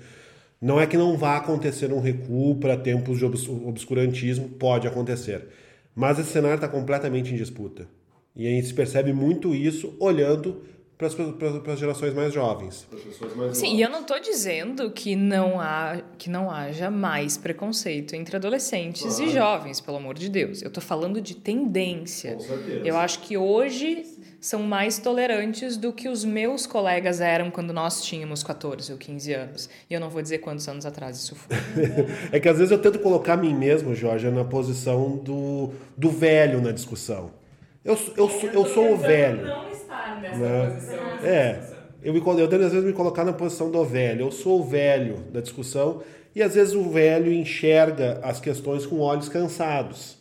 Não é que não vá acontecer um recuo para tempos de obscurantismo, pode acontecer. Mas esse cenário está completamente em disputa. E a gente percebe muito isso olhando para as gerações mais jovens. Mais Sim, e eu não estou dizendo que não, há, que não haja mais preconceito entre adolescentes claro. e jovens, pelo amor de Deus. Eu estou falando de tendência. Com certeza. Eu acho que hoje são mais tolerantes do que os meus colegas eram quando nós tínhamos 14 ou 15 anos. E eu não vou dizer quantos anos atrás isso foi. é que às vezes eu tento colocar a mim mesmo, Jorge, na posição do, do velho na discussão. Eu, eu, eu, eu sou o velho. Estar nessa né? posição. É. Eu, me, eu tento às vezes me colocar na posição do velho. Eu sou o velho da discussão e às vezes o velho enxerga as questões com olhos cansados.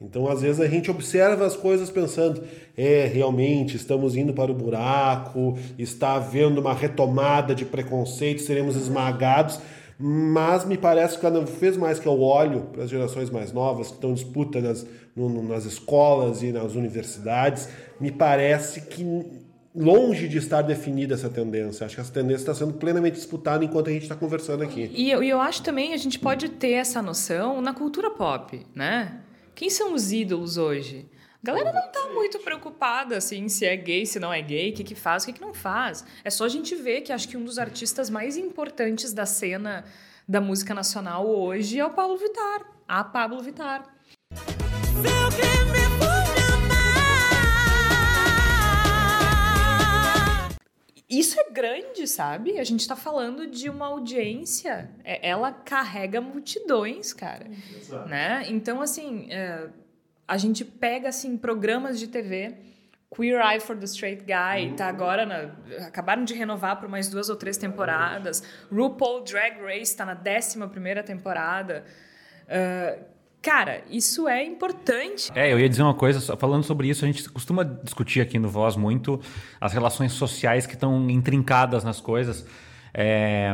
Então, às vezes, a gente observa as coisas pensando, é, realmente, estamos indo para o buraco, está havendo uma retomada de preconceito, seremos esmagados, mas me parece que cada vez mais que eu olho para as gerações mais novas, que estão em disputa nas, no, nas escolas e nas universidades, me parece que longe de estar definida essa tendência. Acho que essa tendência está sendo plenamente disputada enquanto a gente está conversando aqui. E eu, eu acho também a gente pode ter essa noção na cultura pop, né? Quem são os ídolos hoje? A galera não está muito preocupada assim se é gay, se não é gay, o que, que faz, o que, que não faz. É só a gente ver que acho que um dos artistas mais importantes da cena da música nacional hoje é o Pablo Vittar. A Pablo Vittar. Isso é grande, sabe? A gente está falando de uma audiência, é, ela carrega multidões, cara, Exato. né? Então, assim, é, a gente pega assim programas de TV, Queer Eye for the Straight Guy, uhum. tá agora na, acabaram de renovar por mais duas ou três temporadas. RuPaul Drag Race está na décima primeira temporada. Uh, Cara, isso é importante. É, eu ia dizer uma coisa, falando sobre isso, a gente costuma discutir aqui no Voz muito as relações sociais que estão intrincadas nas coisas. É,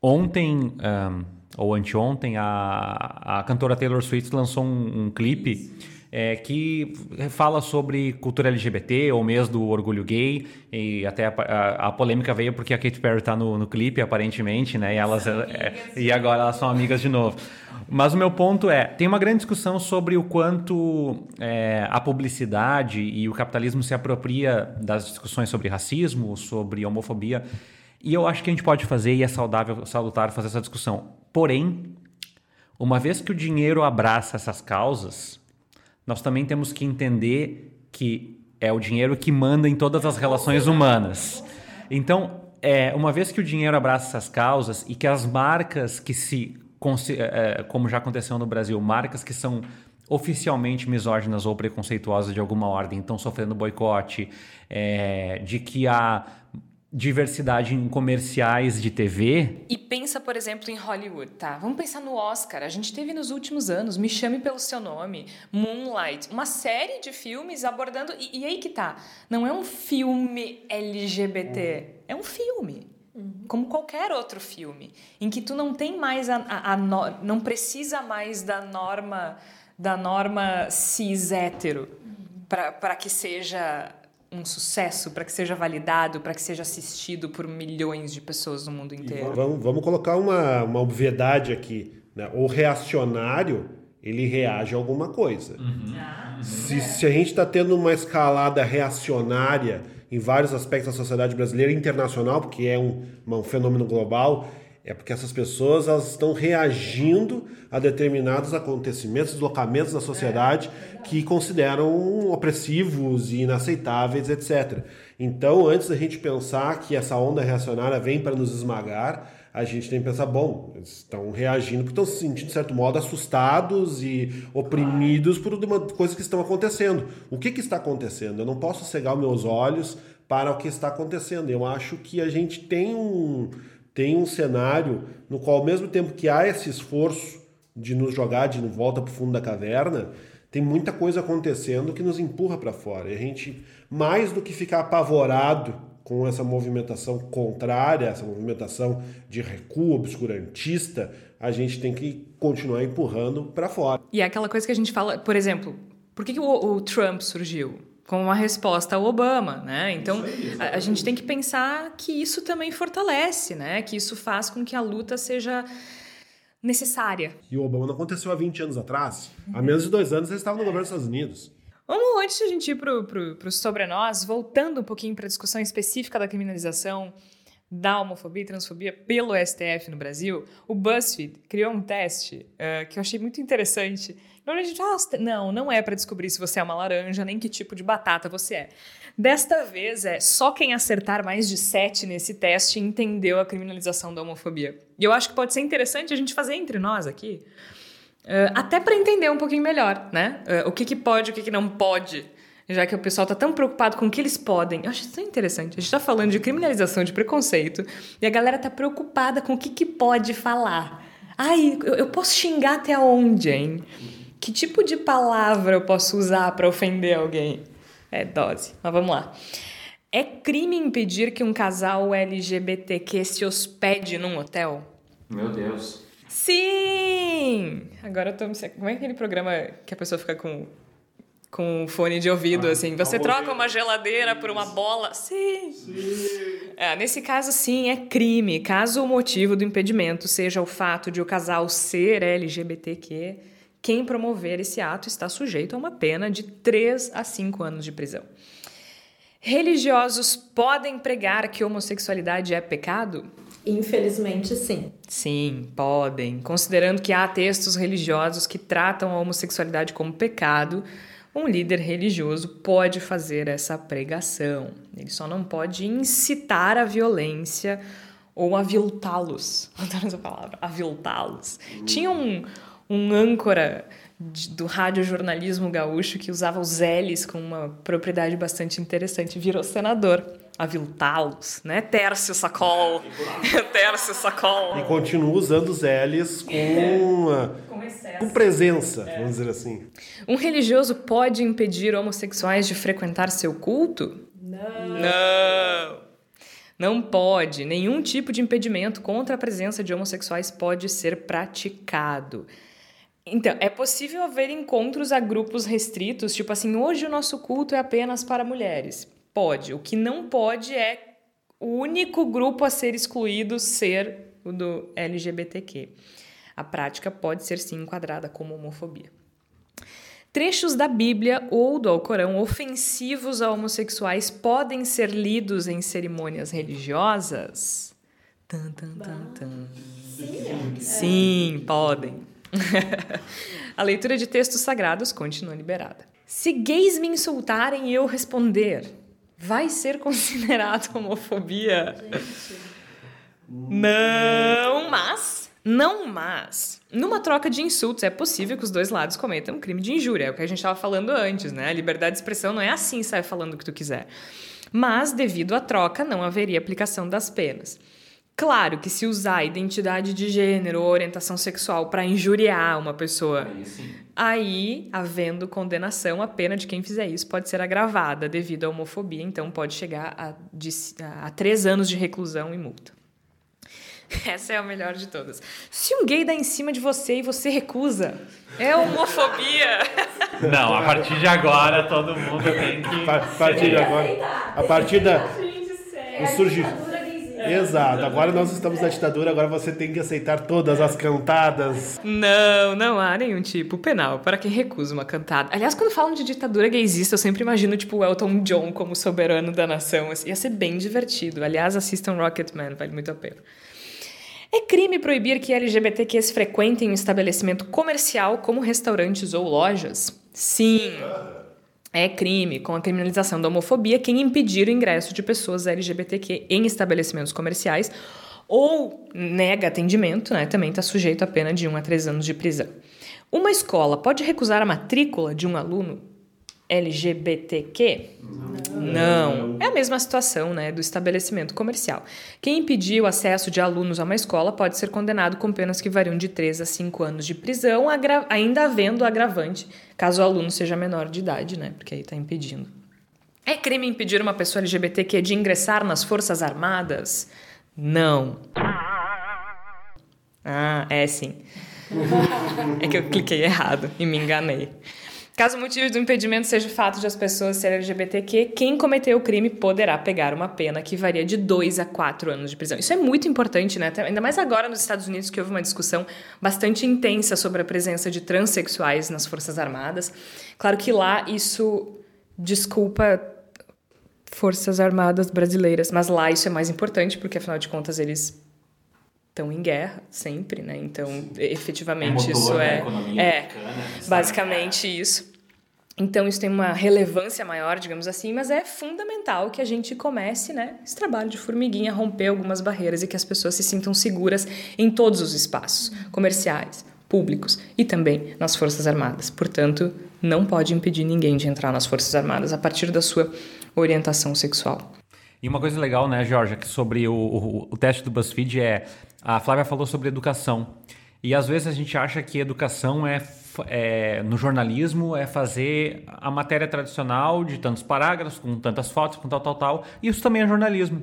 ontem, um, ou anteontem, a, a cantora Taylor Swift lançou um, um clipe é, que fala sobre cultura LGBT ou mesmo do orgulho gay. E até a, a, a polêmica veio porque a Katy Perry está no, no clipe, aparentemente, né? E, elas, é, e agora elas são amigas de novo. Mas o meu ponto é: tem uma grande discussão sobre o quanto é, a publicidade e o capitalismo se apropria das discussões sobre racismo, sobre homofobia. E eu acho que a gente pode fazer, e é saudável, salutar fazer essa discussão. Porém, uma vez que o dinheiro abraça essas causas, nós também temos que entender que é o dinheiro que manda em todas as relações humanas. Então, é, uma vez que o dinheiro abraça essas causas e que as marcas que se, é, é, como já aconteceu no Brasil, marcas que são oficialmente misóginas ou preconceituosas de alguma ordem estão sofrendo boicote, é, de que há diversidade em comerciais de TV. E pensa, por exemplo, em Hollywood, tá? Vamos pensar no Oscar. A gente teve nos últimos anos Me Chame Pelo Seu Nome, Moonlight, uma série de filmes abordando. E, e aí que tá. Não é um filme LGBT, é um filme. Uhum. Como qualquer outro filme, em que tu não tem mais a, a, a no, não precisa mais da norma da norma cis hétero uhum. para que seja um sucesso, para que seja validado, para que seja assistido por milhões de pessoas no mundo inteiro. Vamos, vamos colocar uma, uma obviedade aqui. Né? O reacionário, ele reage a alguma coisa. Uhum. Se, se a gente está tendo uma escalada reacionária em vários aspectos da sociedade brasileira e internacional, porque é um, um fenômeno global, é porque essas pessoas elas estão reagindo a determinados acontecimentos, deslocamentos da sociedade que consideram opressivos e inaceitáveis, etc. Então, antes da gente pensar que essa onda reacionária vem para nos esmagar, a gente tem que pensar, bom, eles estão reagindo porque estão se sentindo, de certo modo, assustados e oprimidos por uma coisa que estão acontecendo. O que, que está acontecendo? Eu não posso cegar os meus olhos para o que está acontecendo. Eu acho que a gente tem um tem um cenário no qual, ao mesmo tempo que há esse esforço de nos jogar de volta para o fundo da caverna, tem muita coisa acontecendo que nos empurra para fora. E a gente, mais do que ficar apavorado com essa movimentação contrária, essa movimentação de recuo obscurantista, a gente tem que continuar empurrando para fora. E é aquela coisa que a gente fala, por exemplo, por que, que o, o Trump surgiu? Como uma resposta ao Obama, né? Então aí, a, a, gente tem que pensar que isso também fortalece, né? Que isso faz com que a luta seja necessária. E o Obama não aconteceu há 20 anos atrás. Há menos de dois anos ele estava no governo dos Estados Unidos. Vamos, antes de a gente ir para o sobre nós, voltando um pouquinho para a discussão específica da criminalização da homofobia e transfobia pelo STF no Brasil, o BuzzFeed criou um teste uh, que eu achei muito interessante. Normalmente a gente fala, não, não é para descobrir se você é uma laranja, nem que tipo de batata você é. Desta vez é só quem acertar mais de sete nesse teste entendeu a criminalização da homofobia. E eu acho que pode ser interessante a gente fazer entre nós aqui, uh, até para entender um pouquinho melhor, né? Uh, o que, que pode, o que, que não pode já que o pessoal está tão preocupado com o que eles podem. Eu acho isso tão interessante. A gente está falando de criminalização de preconceito e a galera está preocupada com o que, que pode falar. Ai, eu, eu posso xingar até onde, hein? Que tipo de palavra eu posso usar para ofender alguém? É dose. Mas vamos lá. É crime impedir que um casal LGBTQ se hospede num hotel? Meu Deus. Sim! Agora eu tô me. Como é aquele programa que a pessoa fica com com fone de ouvido, ah, assim. Você troca uma geladeira por uma bola? Sim. sim. É, nesse caso, sim, é crime. Caso o motivo do impedimento seja o fato de o casal ser LGBTQ, quem promover esse ato está sujeito a uma pena de 3 a 5 anos de prisão. Religiosos podem pregar que homossexualidade é pecado? Infelizmente, sim. Sim, podem. Considerando que há textos religiosos que tratam a homossexualidade como pecado, um líder religioso pode fazer essa pregação. Ele só não pode incitar a violência ou aviltá-los. Adoro essa palavra, aviltá-los. Tinha um, um âncora de, do radiojornalismo gaúcho que usava os L's com uma propriedade bastante interessante. Virou senador. Aviltá-los, né? Tércio Sacol. Tércio Sacol. E continua usando os L's com com presença, é. vamos dizer assim. Um religioso pode impedir homossexuais de frequentar seu culto? Não. Não. Não pode. Nenhum tipo de impedimento contra a presença de homossexuais pode ser praticado. Então, é possível haver encontros a grupos restritos, tipo assim, hoje o nosso culto é apenas para mulheres. Pode. O que não pode é o único grupo a ser excluído ser o do LGBTQ. A prática pode ser sim enquadrada como homofobia. Trechos da Bíblia ou do Alcorão ofensivos a homossexuais podem ser lidos em cerimônias religiosas? Tan, tan, tan, tan. Sim, Sim podem. a leitura de textos sagrados continua liberada. Se gays me insultarem e eu responder, vai ser considerado homofobia? Gente. Não, mas. Não, mas. Numa troca de insultos, é possível que os dois lados cometam um crime de injúria. É o que a gente estava falando antes, né? A liberdade de expressão não é assim, sai falando o que tu quiser. Mas, devido à troca, não haveria aplicação das penas. Claro que se usar identidade de gênero ou orientação sexual para injuriar uma pessoa, aí, aí, havendo condenação, a pena de quem fizer isso pode ser agravada devido à homofobia, então pode chegar a, de, a três anos de reclusão e multa. Essa é a melhor de todas. Se um gay dá em cima de você e você recusa, é homofobia. Não, a partir de agora todo mundo tem que. A partir de agora. A partir da. O surgir. Exato, agora nós estamos na ditadura, agora você tem que aceitar todas as cantadas. Não, não há nenhum tipo penal para quem recusa uma cantada. Aliás, quando falam de ditadura gaysista, eu sempre imagino, tipo, o Elton John como soberano da nação. Assim, ia ser bem divertido. Aliás, assistam Rocketman, vale muito a pena. É crime proibir que LGBTQs frequentem um estabelecimento comercial como restaurantes ou lojas? Sim. É crime, com a criminalização da homofobia, quem impedir o ingresso de pessoas LGBTQ em estabelecimentos comerciais ou nega atendimento, né, também está sujeito a pena de 1 a 3 anos de prisão. Uma escola pode recusar a matrícula de um aluno LGBTQ? Não. É a mesma situação né, do estabelecimento comercial. Quem impedir o acesso de alunos a uma escola pode ser condenado com penas que variam de 3 a 5 anos de prisão, ainda havendo agravante caso o aluno seja menor de idade, né? Porque aí está impedindo. É crime impedir uma pessoa LGBTQ de ingressar nas Forças Armadas? Não. Ah, é sim. é que eu cliquei errado e me enganei. Caso o motivo do impedimento seja o fato de as pessoas serem LGBTQ, quem cometeu o crime poderá pegar uma pena que varia de 2 a 4 anos de prisão. Isso é muito importante, né? Ainda mais agora nos Estados Unidos, que houve uma discussão bastante intensa sobre a presença de transexuais nas Forças Armadas. Claro que lá isso desculpa Forças Armadas brasileiras, mas lá isso é mais importante, porque afinal de contas eles estão em guerra sempre, né? Então, efetivamente, é motor, isso é né? é basicamente isso. Então, isso tem uma relevância maior, digamos assim, mas é fundamental que a gente comece, né, esse trabalho de formiguinha, romper algumas barreiras e que as pessoas se sintam seguras em todos os espaços, comerciais, públicos e também nas Forças Armadas. Portanto, não pode impedir ninguém de entrar nas Forças Armadas a partir da sua orientação sexual. E uma coisa legal, né, Jorge, que sobre o, o, o teste do BuzzFeed é a Flávia falou sobre educação. E às vezes a gente acha que educação é, é, no jornalismo é fazer a matéria tradicional de tantos parágrafos, com tantas fotos, com tal, tal, tal. Isso também é jornalismo.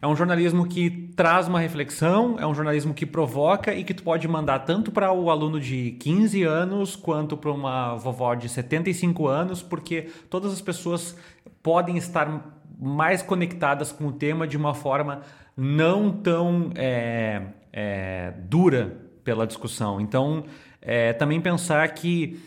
É um jornalismo que traz uma reflexão, é um jornalismo que provoca e que tu pode mandar tanto para o aluno de 15 anos quanto para uma vovó de 75 anos, porque todas as pessoas podem estar mais conectadas com o tema de uma forma não tão é, é, dura pela discussão. Então, é, também pensar que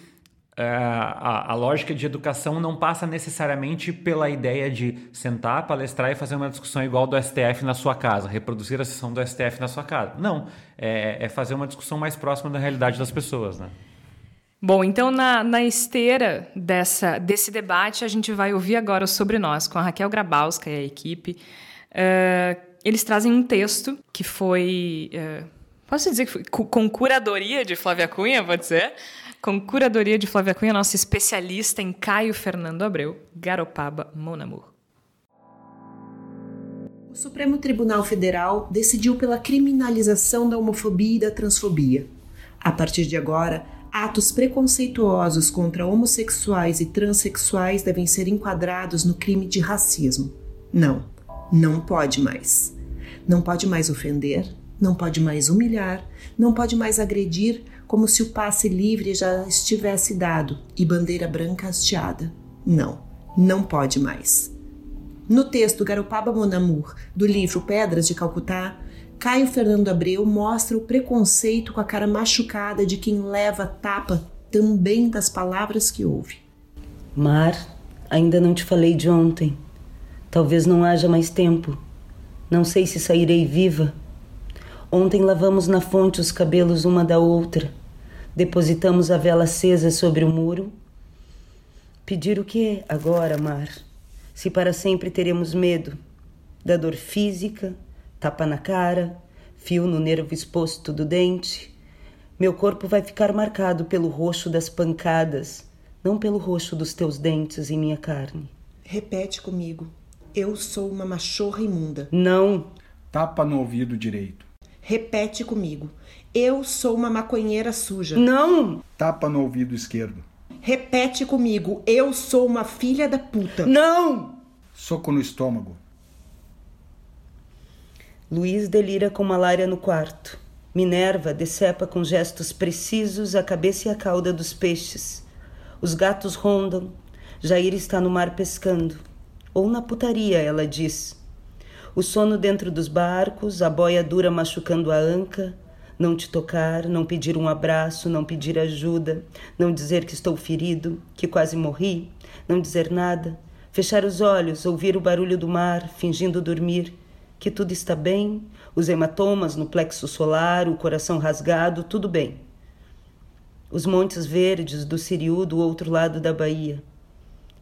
é, a, a, lógica de educação não passa necessariamente pela ideia de sentar, palestrar e fazer uma discussão igual do STF na sua casa, reproduzir a sessão do STF na sua casa. Não, é, é fazer uma discussão mais próxima da realidade das pessoas, né? Bom, então na, na esteira dessa, desse debate, a gente vai ouvir agora Sobre Nós, com a Raquel Grabowska e a equipe. Uh, eles trazem um texto que foi. Uh, posso dizer que foi com curadoria de Flávia Cunha, pode ser? Com curadoria de Flávia Cunha, nossa especialista em Caio Fernando Abreu, Garopaba Monamur. O Supremo Tribunal Federal decidiu pela criminalização da homofobia e da transfobia. A partir de agora, atos preconceituosos contra homossexuais e transexuais devem ser enquadrados no crime de racismo. Não, não pode mais. Não pode mais ofender, não pode mais humilhar, não pode mais agredir como se o passe livre já estivesse dado e bandeira branca hasteada. Não, não pode mais. No texto Garopaba Monamur, do livro Pedras de Calcutá, Caio Fernando Abreu mostra o preconceito com a cara machucada de quem leva tapa também das palavras que ouve. Mar, ainda não te falei de ontem. Talvez não haja mais tempo. Não sei se sairei viva. Ontem lavamos na fonte os cabelos uma da outra. Depositamos a vela acesa sobre o muro. Pedir o que agora, Mar? Se para sempre teremos medo da dor física, tapa na cara, fio no nervo exposto do dente. Meu corpo vai ficar marcado pelo roxo das pancadas, não pelo roxo dos teus dentes em minha carne. Repete comigo. Eu sou uma machorra imunda. Não. Tapa no ouvido direito. Repete comigo. Eu sou uma maconheira suja. Não. Tapa no ouvido esquerdo. Repete comigo. Eu sou uma filha da puta. Não. Soco no estômago. Luiz delira com malária no quarto. Minerva decepa com gestos precisos a cabeça e a cauda dos peixes. Os gatos rondam. Jair está no mar pescando. Ou na putaria, ela diz. O sono dentro dos barcos, a boia dura machucando a anca, não te tocar, não pedir um abraço, não pedir ajuda, não dizer que estou ferido, que quase morri, não dizer nada, fechar os olhos, ouvir o barulho do mar, fingindo dormir, que tudo está bem, os hematomas no plexo solar, o coração rasgado, tudo bem. Os montes verdes do Siriu do outro lado da Bahia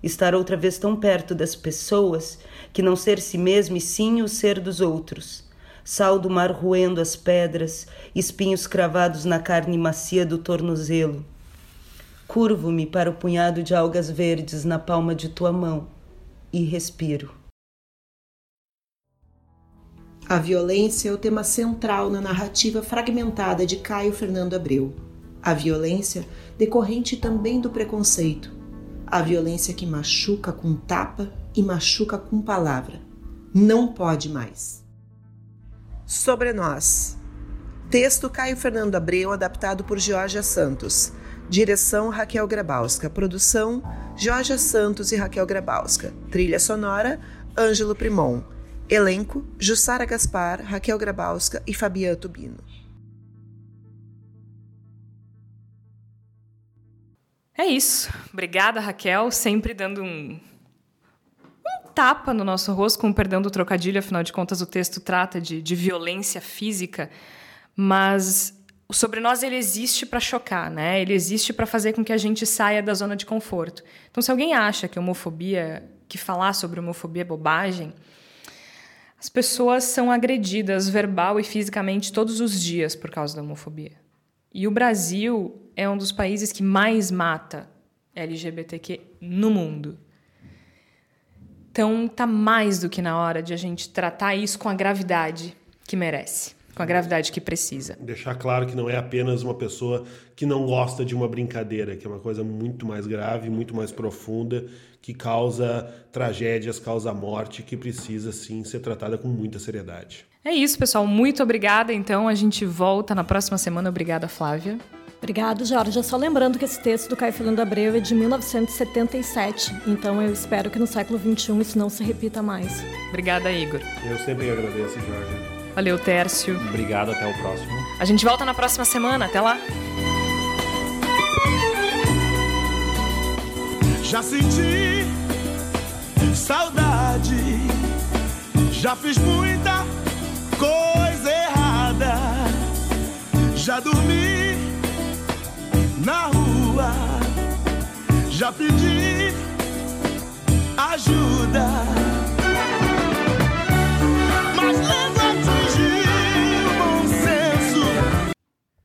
estar outra vez tão perto das pessoas que não ser si mesmo e sim o ser dos outros. Sal do mar roendo as pedras, espinhos cravados na carne macia do tornozelo. Curvo-me para o punhado de algas verdes na palma de tua mão e respiro. A violência é o tema central na narrativa fragmentada de Caio Fernando Abreu. A violência decorrente também do preconceito, a violência que machuca com tapa e machuca com palavra. Não pode mais. Sobre nós. Texto Caio Fernando Abreu, adaptado por Georgia Santos. Direção Raquel Grabowska. Produção Georgia Santos e Raquel Grabowska. Trilha sonora Ângelo Primon. Elenco Jussara Gaspar, Raquel Grabowska e Fabiano Tubino. É isso. Obrigada, Raquel, sempre dando um, um tapa no nosso rosto, com perdão do trocadilho, afinal de contas o texto trata de, de violência física, mas o sobre nós ele existe para chocar, né? Ele existe para fazer com que a gente saia da zona de conforto. Então, se alguém acha que homofobia, que falar sobre homofobia é bobagem, as pessoas são agredidas verbal e fisicamente todos os dias por causa da homofobia. E o Brasil é um dos países que mais mata LGBTQ no mundo. Então tá mais do que na hora de a gente tratar isso com a gravidade que merece, com a gravidade que precisa. Deixar claro que não é apenas uma pessoa que não gosta de uma brincadeira, que é uma coisa muito mais grave, muito mais profunda, que causa tragédias, causa morte, que precisa sim ser tratada com muita seriedade. É isso, pessoal. Muito obrigada. Então a gente volta na próxima semana. Obrigada, Flávia. Obrigado, Jorge. Só lembrando que esse texto do Caio Fernando Abreu é de 1977, então eu espero que no século XXI isso não se repita mais. Obrigada, Igor. Eu sempre agradeço, Jorge. Valeu, Tércio. Obrigado, até o próximo. A gente volta na próxima semana. Até lá. Já senti saudade, já fiz muita coisa errada, já dormi na rua, já pedi ajuda.